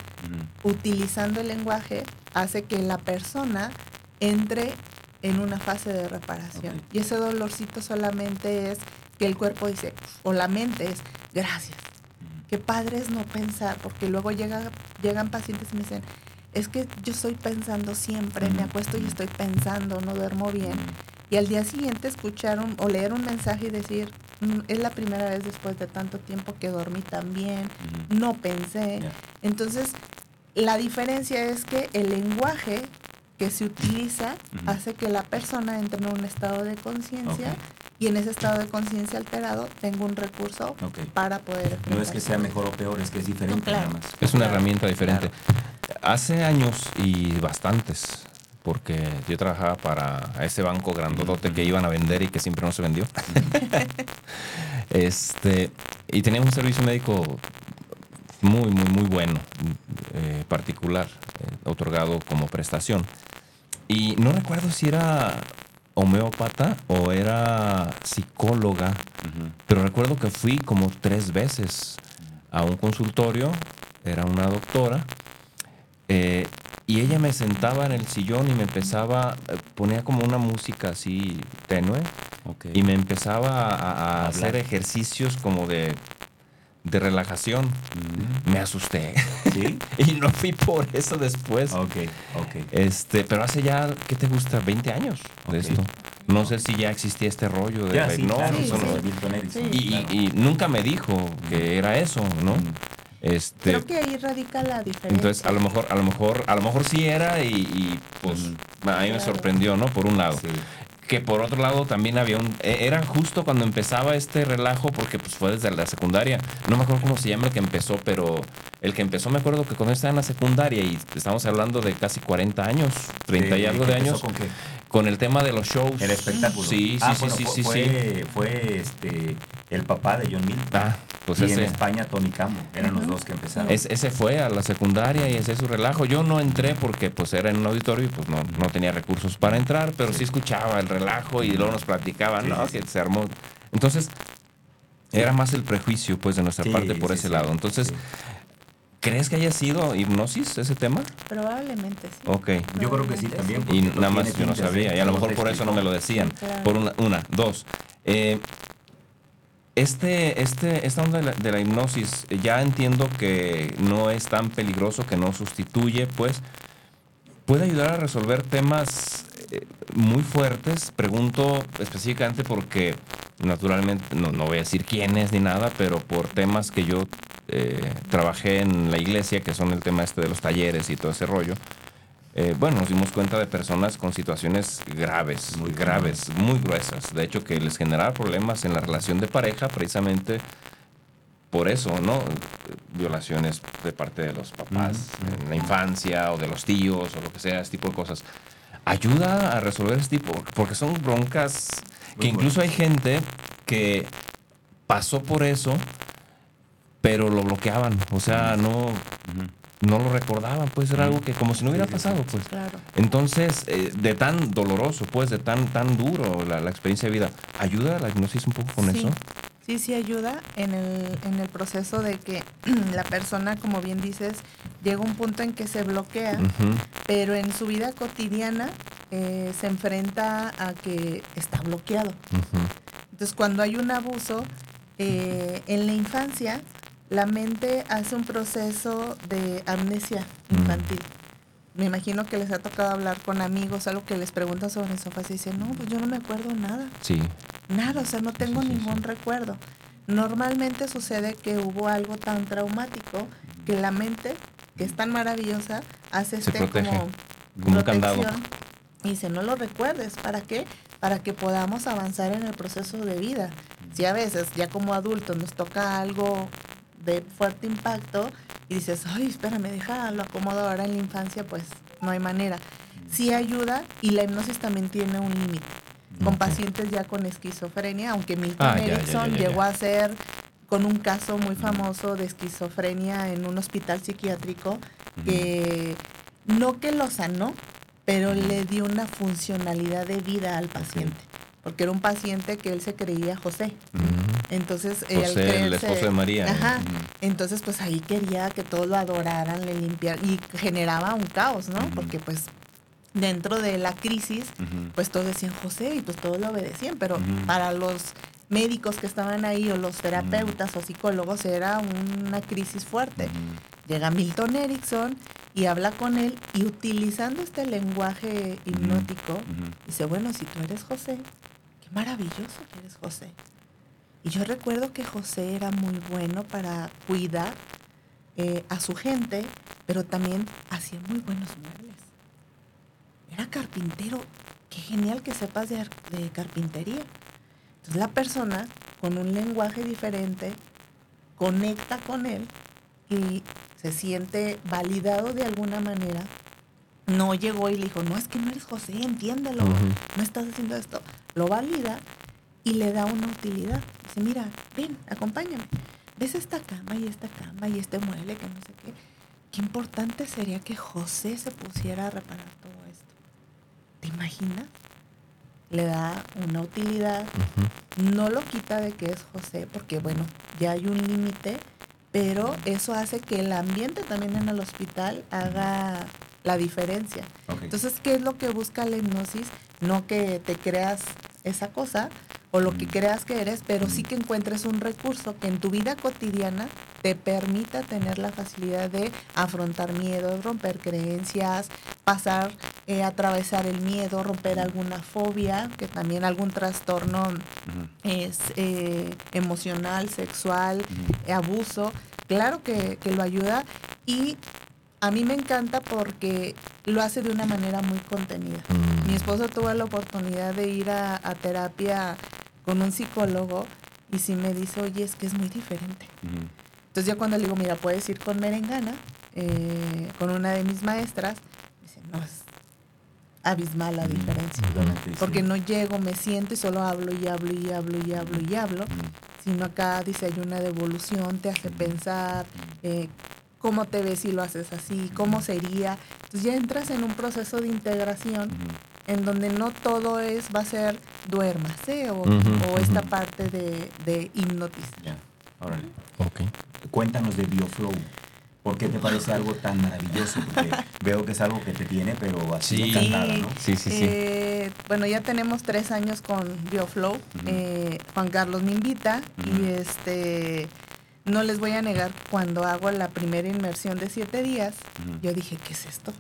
utilizando el lenguaje, hace que la persona entre en una fase de reparación. Y ese dolorcito solamente es que el cuerpo dice, o la mente es, gracias. Ujú. Qué padre es no pensar, porque luego llega, llegan pacientes y me dicen, es que yo estoy pensando siempre, me acuesto y estoy pensando, no duermo bien. Y al día siguiente escuchar un- o leer un mensaje y decir, "Mm, es la primera vez después de tanto tiempo que dormí tan bien, no pensé. Entonces, la diferencia es que el lenguaje que se utiliza hace que la persona entre en un estado de conciencia y en ese estado de conciencia alterado tenga un recurso para poder... No es que sea mejor o peor, es que es diferente No, claro. nada más. Es una Claro. herramienta diferente. Hace años y bastantes, porque yo trabajaba para ese banco grandotote que iban a vender y que siempre no se vendió. este, y teníamos un servicio médico muy, muy, muy bueno, eh, particular, eh, otorgado como prestación. Y no recuerdo si era homeópata o era psicóloga, Ujú. pero recuerdo que fui como tres veces a un consultorio, era una doctora, eh, y ella me sentaba en el sillón y me empezaba, eh, ponía como una música así tenue, y me empezaba a, hacer ejercicios como de, de relajación. Ujú. Me asusté. ¿Sí? y no fui por eso después. Ok, ok. Este, pero hace ya, ¿qué te gusta? 20 años de esto. No sé si ya existía este rollo de Ya, sí, claro, no. Sí. Y, claro. y- y nunca me dijo que era eso, ¿no? Ujú. Este, Creo que ahí radica la diferencia. entonces a lo mejor, a lo mejor, a lo mejor sí era y, y, pues a mí me sorprendió, ¿no? Por un lado. Sí. Que por otro lado también había un... e- Era justo cuando empezaba este relajo, porque pues fue desde la secundaria. No me acuerdo cómo se llama el que empezó, pero el que empezó me acuerdo que cuando estaba en la secundaria y estamos hablando de casi 40 años, 30 y algo ¿qué de empezó años, ¿Con qué? Con el tema de los shows. El espectáculo. Sí, sí, Ah, sí, bueno, sí, fue, sí, sí. fue, fue, este, el papá de John Milton. Ah, pues y ese... en España Tony Camo. Eran los dos que empezaron. Es- ese fue a la secundaria y ese es su relajo. Yo no entré porque pues era en un auditorio y pues no, no tenía recursos para entrar, pero sí. Sí. escuchaba el relajo y luego nos platicaban, Sí, ¿no? sí, que sí. se armó. Entonces, era más el prejuicio pues de nuestra Sí, parte por sí, ese sí. lado. Entonces, Sí. ¿Crees que haya sido hipnosis ese tema? Probablemente sí. Ok. Yo creo que sí también. Y nada más yo no sabía, y a lo mejor por eso no me lo decían. Claro. Por una, una dos. eh, este, este, esta onda de la, de la hipnosis, eh, ya entiendo que no es tan peligroso, que no sustituye, pues, puede ayudar a resolver temas eh, muy fuertes. Pregunto específicamente porque, naturalmente, no, no voy a decir quiénes ni nada, pero por temas que yo eh, trabajé en la iglesia, que son el tema este de los talleres y todo ese rollo. Eh, bueno, nos dimos cuenta de personas con situaciones graves, muy graves, muy gruesas. De hecho, que les generaba problemas en la relación de pareja precisamente por eso, ¿no? Violaciones de parte de los papás en la infancia o de los tíos o lo que sea, este tipo de cosas. Ayuda a resolver este tipo, porque son broncas que incluso hay gente que pasó por eso, pero lo bloqueaban. O sea, no no lo recordaban, pues era algo que como si no hubiera pasado, pues. Claro. Entonces, eh, de tan doloroso, pues, de tan, tan duro la, la experiencia de vida, ¿ayuda la hipnosis un poco con Sí. eso? Sí, sí ayuda en el, en el proceso de que la persona, como bien dices, llega a un punto en que se bloquea, pero en su vida cotidiana eh, se enfrenta a que está bloqueado. Entonces, cuando hay un abuso, eh, en la infancia, la mente hace un proceso de amnesia infantil. Me imagino que les ha tocado hablar con amigos, algo que les preguntan sobre eso, y dicen, no, pues yo no me acuerdo nada. Sí. Nada, o sea, no tengo Sí, sí, ningún sí. recuerdo. Normalmente sucede que hubo algo tan traumático que la mente, que es tan maravillosa, hace Se este protege, como como un candado. Y dice, no lo recuerdes. ¿Para qué? Para que podamos avanzar en el proceso de vida. Si a veces, ya como adultos, nos toca algo de fuerte impacto y dices, ay, espérame, deja, lo acomodo ahora en la infancia, pues no hay manera. Sí ayuda y la hipnosis también tiene un límite. Con pacientes ya con esquizofrenia, aunque Milton Ah, ya, Erickson ya, ya, llegó a ser con un caso muy famoso de esquizofrenia en un hospital psiquiátrico que no que lo sanó, pero le dio una funcionalidad de vida al paciente. Porque era un paciente que él se creía José. Entonces, eh, el esposo de María. Ajá. Entonces, pues ahí quería que todos lo adoraran, le limpiaran y generaba un caos, ¿no? Porque pues dentro de la crisis, pues todos decían José y pues todos lo obedecían, pero para los médicos que estaban ahí o los terapeutas o psicólogos era una crisis fuerte. Llega Milton Erickson y habla con él y utilizando este lenguaje hipnótico, dice, bueno, si tú eres José, qué maravilloso que eres José. Y yo recuerdo que José era muy bueno para cuidar eh, a su gente, pero también hacía muy buenos muebles. Era carpintero. Qué genial que sepas de, de carpintería. Entonces la persona con un lenguaje diferente conecta con él y se siente validado de alguna manera. No llegó y le dijo, no es que no eres José, entiéndelo, no estás haciendo esto. Lo valida y le da una utilidad. Dice, mira, ven, acompáñame. ¿Ves esta cama y esta cama y este mueble que no sé qué? Qué importante sería que José se pusiera a reparar todo esto. ¿Te imaginas? Le da una utilidad, no lo quita de que es José, porque bueno, ya hay un límite, pero eso hace que el ambiente también en el hospital haga la diferencia. Entonces, ¿qué es lo que busca la hipnosis? No que te creas esa cosa o lo que Mm. creas que eres, pero sí que encuentres un recurso que en tu vida cotidiana te permita tener la facilidad de afrontar miedos, romper creencias, pasar, eh, atravesar el miedo, romper alguna fobia, que también algún trastorno es eh, emocional, sexual, eh, abuso. Claro que, que lo ayuda y a mí me encanta porque lo hace de una manera muy contenida. Mm. Mi esposo tuvo la oportunidad de ir a, a terapia con un psicólogo y sí me dice, oye, es que es muy diferente. Entonces yo cuando le digo, mira, puedes ir con Merengana, eh, con una de mis maestras, dice, no, es abismal la Mm, diferencia. sí. Porque no llego, me siento y solo hablo y hablo y hablo y hablo y hablo, sino acá dice hay una devolución, te hace pensar eh, cómo te ves si lo haces así, cómo sería. Entonces ya entras en un proceso de integración. En donde no todo es, va a ser duérmase o, esta parte de, de. Ya. Órale. Ok. Cuéntanos de BioFlow. ¿Por qué te parece algo tan maravilloso? Porque veo que es algo que te tiene, pero así Sí. encantada, ¿no? Sí, sí, sí. Eh, bueno, ya tenemos tres años con BioFlow. Eh, Juan Carlos me invita y este no les voy a negar cuando hago la primera inmersión de siete días, yo dije, ¿qué es esto?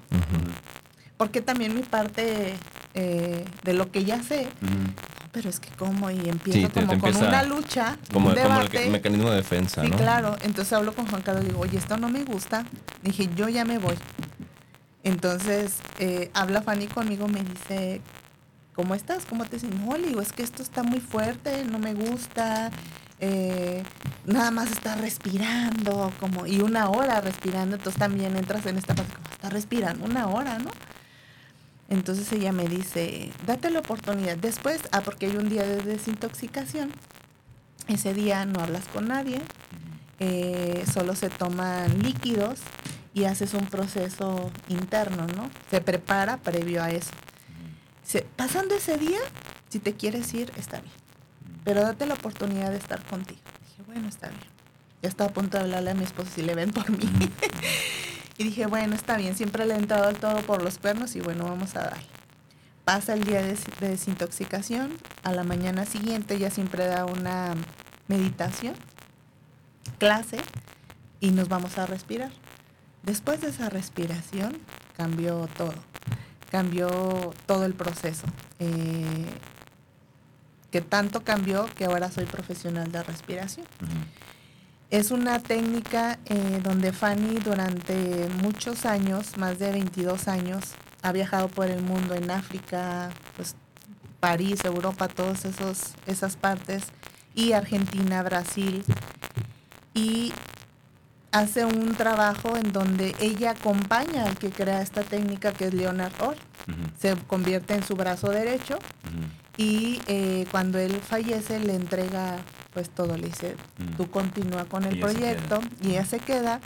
Porque también mi parte eh, de lo que ya sé, pero es que cómo y empiezo Sí, te- como te con una lucha, Como, un como el, debate. que- mecanismo de defensa, Sí, ¿no? claro. Entonces hablo con Juan Carlos y digo, oye, esto no me gusta. Dije, yo ya me voy. Entonces eh, habla Fanny conmigo, me dice, ¿cómo estás? ¿Cómo te sientes? No, le digo, es que esto está muy fuerte, no me gusta. eh, nada más está respirando, como, y una hora respirando. Entonces también entras en esta parte, como, está respirando una hora, ¿no? Entonces ella me dice, date la oportunidad. Después, ah, porque hay un día de desintoxicación. Ese día no hablas con nadie, eh, solo se toman líquidos y haces un proceso interno, ¿no? Se prepara previo a eso. Se- pasando ese día, si te quieres ir, está bien. Pero date la oportunidad de estar contigo. Dije, bueno, está bien. Ya estaba a punto de hablarle a mi esposo si le ven por mí. y dije, bueno, está bien. Siempre le he entrado al todo por los cuernos y bueno, vamos a darle. Pasa el día de, de desintoxicación. A la mañana siguiente ya siempre da una meditación, clase, y nos vamos a respirar. Después de esa respiración, cambió todo. Cambió todo el proceso. Eh, que tanto cambió que ahora soy profesional de respiración. Es una técnica eh, donde Fanny durante muchos años, más de 22 años, ha viajado por el mundo en África, pues París, Europa, todas esos, esas partes, y Argentina, Brasil. Y hace un trabajo en donde ella acompaña al que crea esta técnica, que es Leonard Orr. Se convierte en su brazo derecho y eh, cuando él fallece le entrega pues todo, le dice, Mm. tú continúa con el Y proyecto y ella se queda.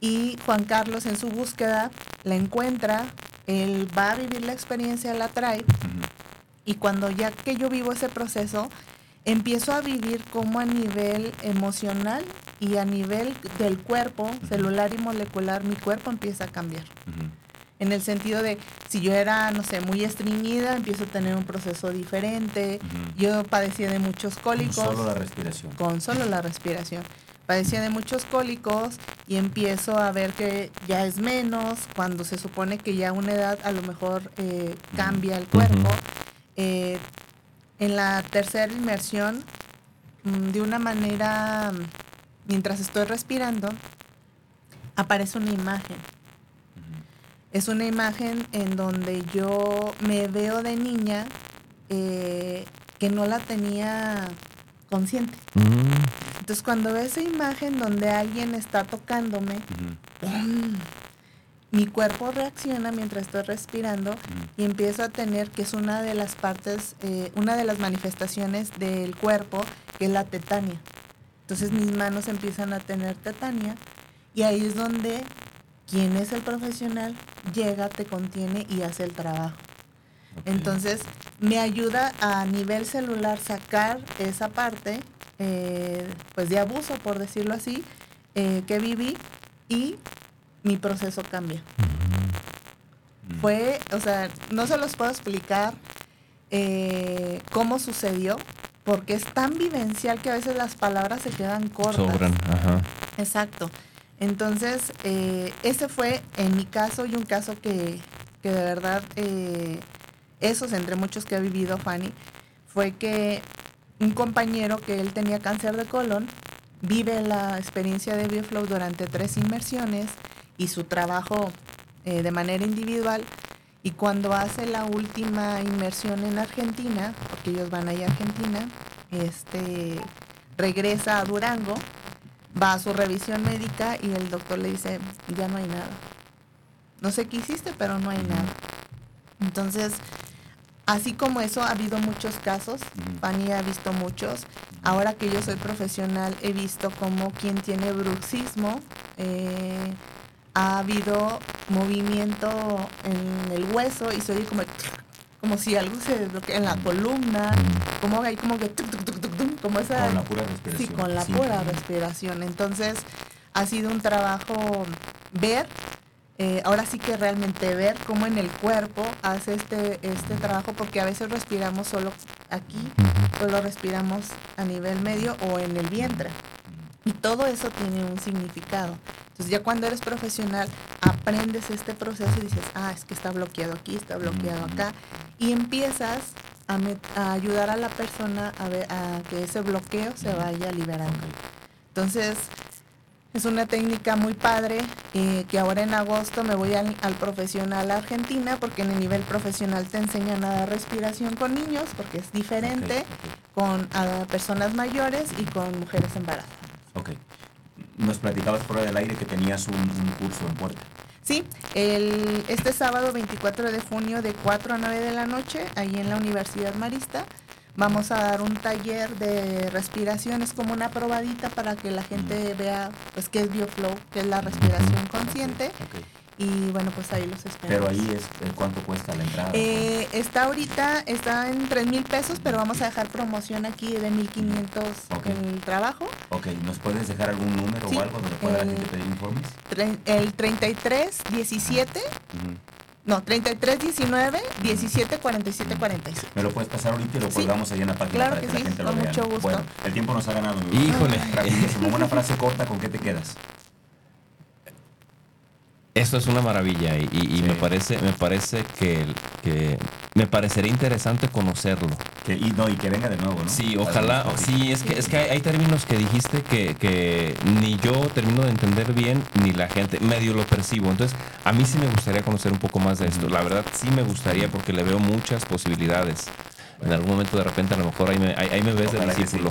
Y Juan Carlos en su búsqueda la encuentra, él va a vivir la experiencia, la trae. Y cuando ya que yo vivo ese proceso, empiezo a vivir como a nivel emocional y a nivel del cuerpo, celular y molecular, mi cuerpo empieza a cambiar. En el sentido de, si yo era, no sé, muy estreñida, empiezo a tener un proceso diferente. Yo padecía de muchos Con cólicos. Solo la respiración. con solo la respiración. Padecía de muchos cólicos y empiezo a ver que ya es menos, cuando se supone que ya a una edad a lo mejor eh, cambia el cuerpo. Eh, en la tercera inmersión, mm, de una manera, mientras estoy respirando, aparece una imagen. Es una imagen en donde yo me veo de niña eh, que no la tenía consciente. Mm. Entonces cuando veo esa imagen donde alguien está tocándome, mi cuerpo reacciona mientras estoy respirando Ujú. y empiezo a tener que es una de las partes, eh, una de las manifestaciones del cuerpo, que es la tetania. Entonces mis manos empiezan a tener tetania y ahí es donde quien es el profesional llega, te contiene y hace el trabajo. Entonces me ayuda a nivel celular sacar esa parte, eh, pues de abuso, por decirlo así, eh, que viví y mi proceso cambia. Fue, o sea, no se los puedo explicar eh, cómo sucedió, porque es tan vivencial que a veces las palabras se quedan cortas. Sobran, ajá. Exacto. Entonces, eh, ese fue en mi caso y un caso que, que de verdad, eh, esos entre muchos que ha vivido Fanny, fue que un compañero que él tenía cáncer de colon vive la experiencia de BioFlow durante tres inmersiones y su trabajo eh, de manera individual. Y cuando hace la última inmersión en Argentina, porque ellos van ahí a Argentina, este, regresa a Durango, va a su revisión médica y el doctor le dice, ya no hay nada. No sé qué hiciste, pero no hay nada. Entonces, así como eso, ha habido muchos casos. Fanny ha visto muchos. Ahora que yo soy profesional, he visto como quien tiene bruxismo, eh, ha habido movimiento en el hueso y se oye como, como si algo se desbloquea en la columna, como hay como que, tuc, tuc, tuc, como esa... Con la pura respiración. Sí, con la Sí. pura respiración. Entonces, ha sido un trabajo ver, eh, ahora sí que realmente ver cómo en el cuerpo hace este, este trabajo, porque a veces respiramos solo aquí, solo respiramos a nivel medio o en el vientre. Y todo eso tiene un significado. Entonces ya cuando eres profesional aprendes este proceso y dices, ah, es que está bloqueado aquí, está bloqueado acá. Y empiezas a, a ayudar a la persona a, ver, a que ese bloqueo se vaya liberando. Entonces, es una técnica muy padre eh, que ahora en agosto me voy al, profesional a Argentina porque en el nivel profesional te enseñan a dar respiración con niños porque es diferente con personas mayores y con mujeres embarazadas. Ok. Nos platicabas fuera del aire que tenías un, curso en puerta. Sí, el, este sábado 24 de junio de 4 a 9 de la noche, ahí en la Universidad Marista, Vamos a dar un taller de respiración, es como una probadita para que la gente vea pues qué es BioFlow, qué es la respiración consciente. Y bueno, pues ahí los espero. Pero ahí es eh, cuánto cuesta la entrada. Eh, está ahorita, está en 3 mil pesos, pero vamos a dejar promoción aquí de 1500 en el trabajo. Ok, ¿nos puedes dejar algún número o algo donde pueda la gente pedir informes? El 33 17 no, 33 19 17 47 46. ¿Me lo puedes pasar ahorita y lo colgamos ahí en la página claro para que, que sí, la gente lo vea? Mucho gusto. Bueno, el tiempo nos ha ganado. Híjole. Rapidísimo. Una frase corta, ¿con qué te quedas? Esto es una maravilla y, me parece, me parece que, que, me parecería interesante conocerlo. Que, y, no, y que venga de nuevo, ¿no? Sí, ojalá. Sí, es que, es que hay, términos que dijiste que, que, ni yo termino de entender bien, ni la gente medio lo percibo. Entonces, a mí sí me gustaría conocer un poco más de esto. La verdad, sí me gustaría porque le veo muchas posibilidades en algún momento de repente a lo mejor ahí me, ahí, me ves de discípulo.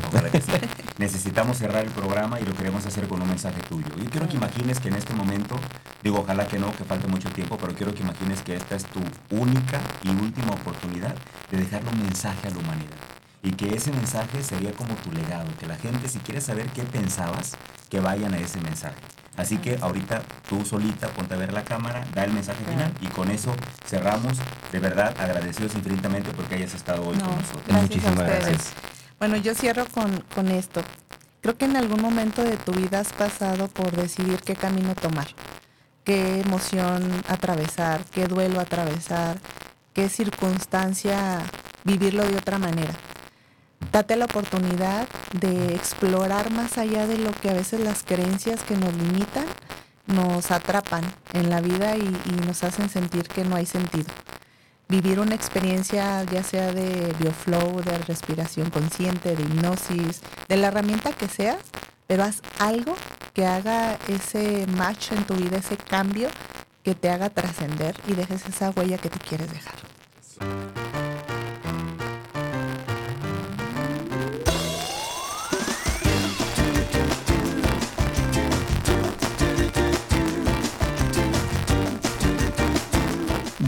Necesitamos cerrar el programa y lo queremos hacer con un mensaje tuyo. Y quiero que imagines que en este momento, digo, ojalá que no, que falte mucho tiempo, pero quiero que imagines que esta es tu única y última oportunidad de dejarle un mensaje a la humanidad. Y que ese mensaje sería como tu legado, que la gente si quiere saber qué pensabas, que vayan a ese mensaje. Así que ahorita tú solita ponte a ver la cámara, da el mensaje final y con eso cerramos. De verdad, agradecidos infinitamente porque hayas estado hoy con nosotros. Muchísimas gracias. Bueno, yo cierro con, con esto. Creo que en algún momento de tu vida has pasado por decidir qué camino tomar, qué emoción atravesar, qué duelo atravesar, qué circunstancia vivirlo de otra manera date la oportunidad de explorar más allá de lo que a veces las creencias que nos limitan nos atrapan en la vida y, nos hacen sentir que no hay sentido. Vivir una experiencia ya sea de bioflow, de respiración consciente, de hipnosis, de la herramienta que sea, pero haz algo que haga ese match en tu vida, ese cambio que te haga trascender y dejes esa huella que tú quieres dejar.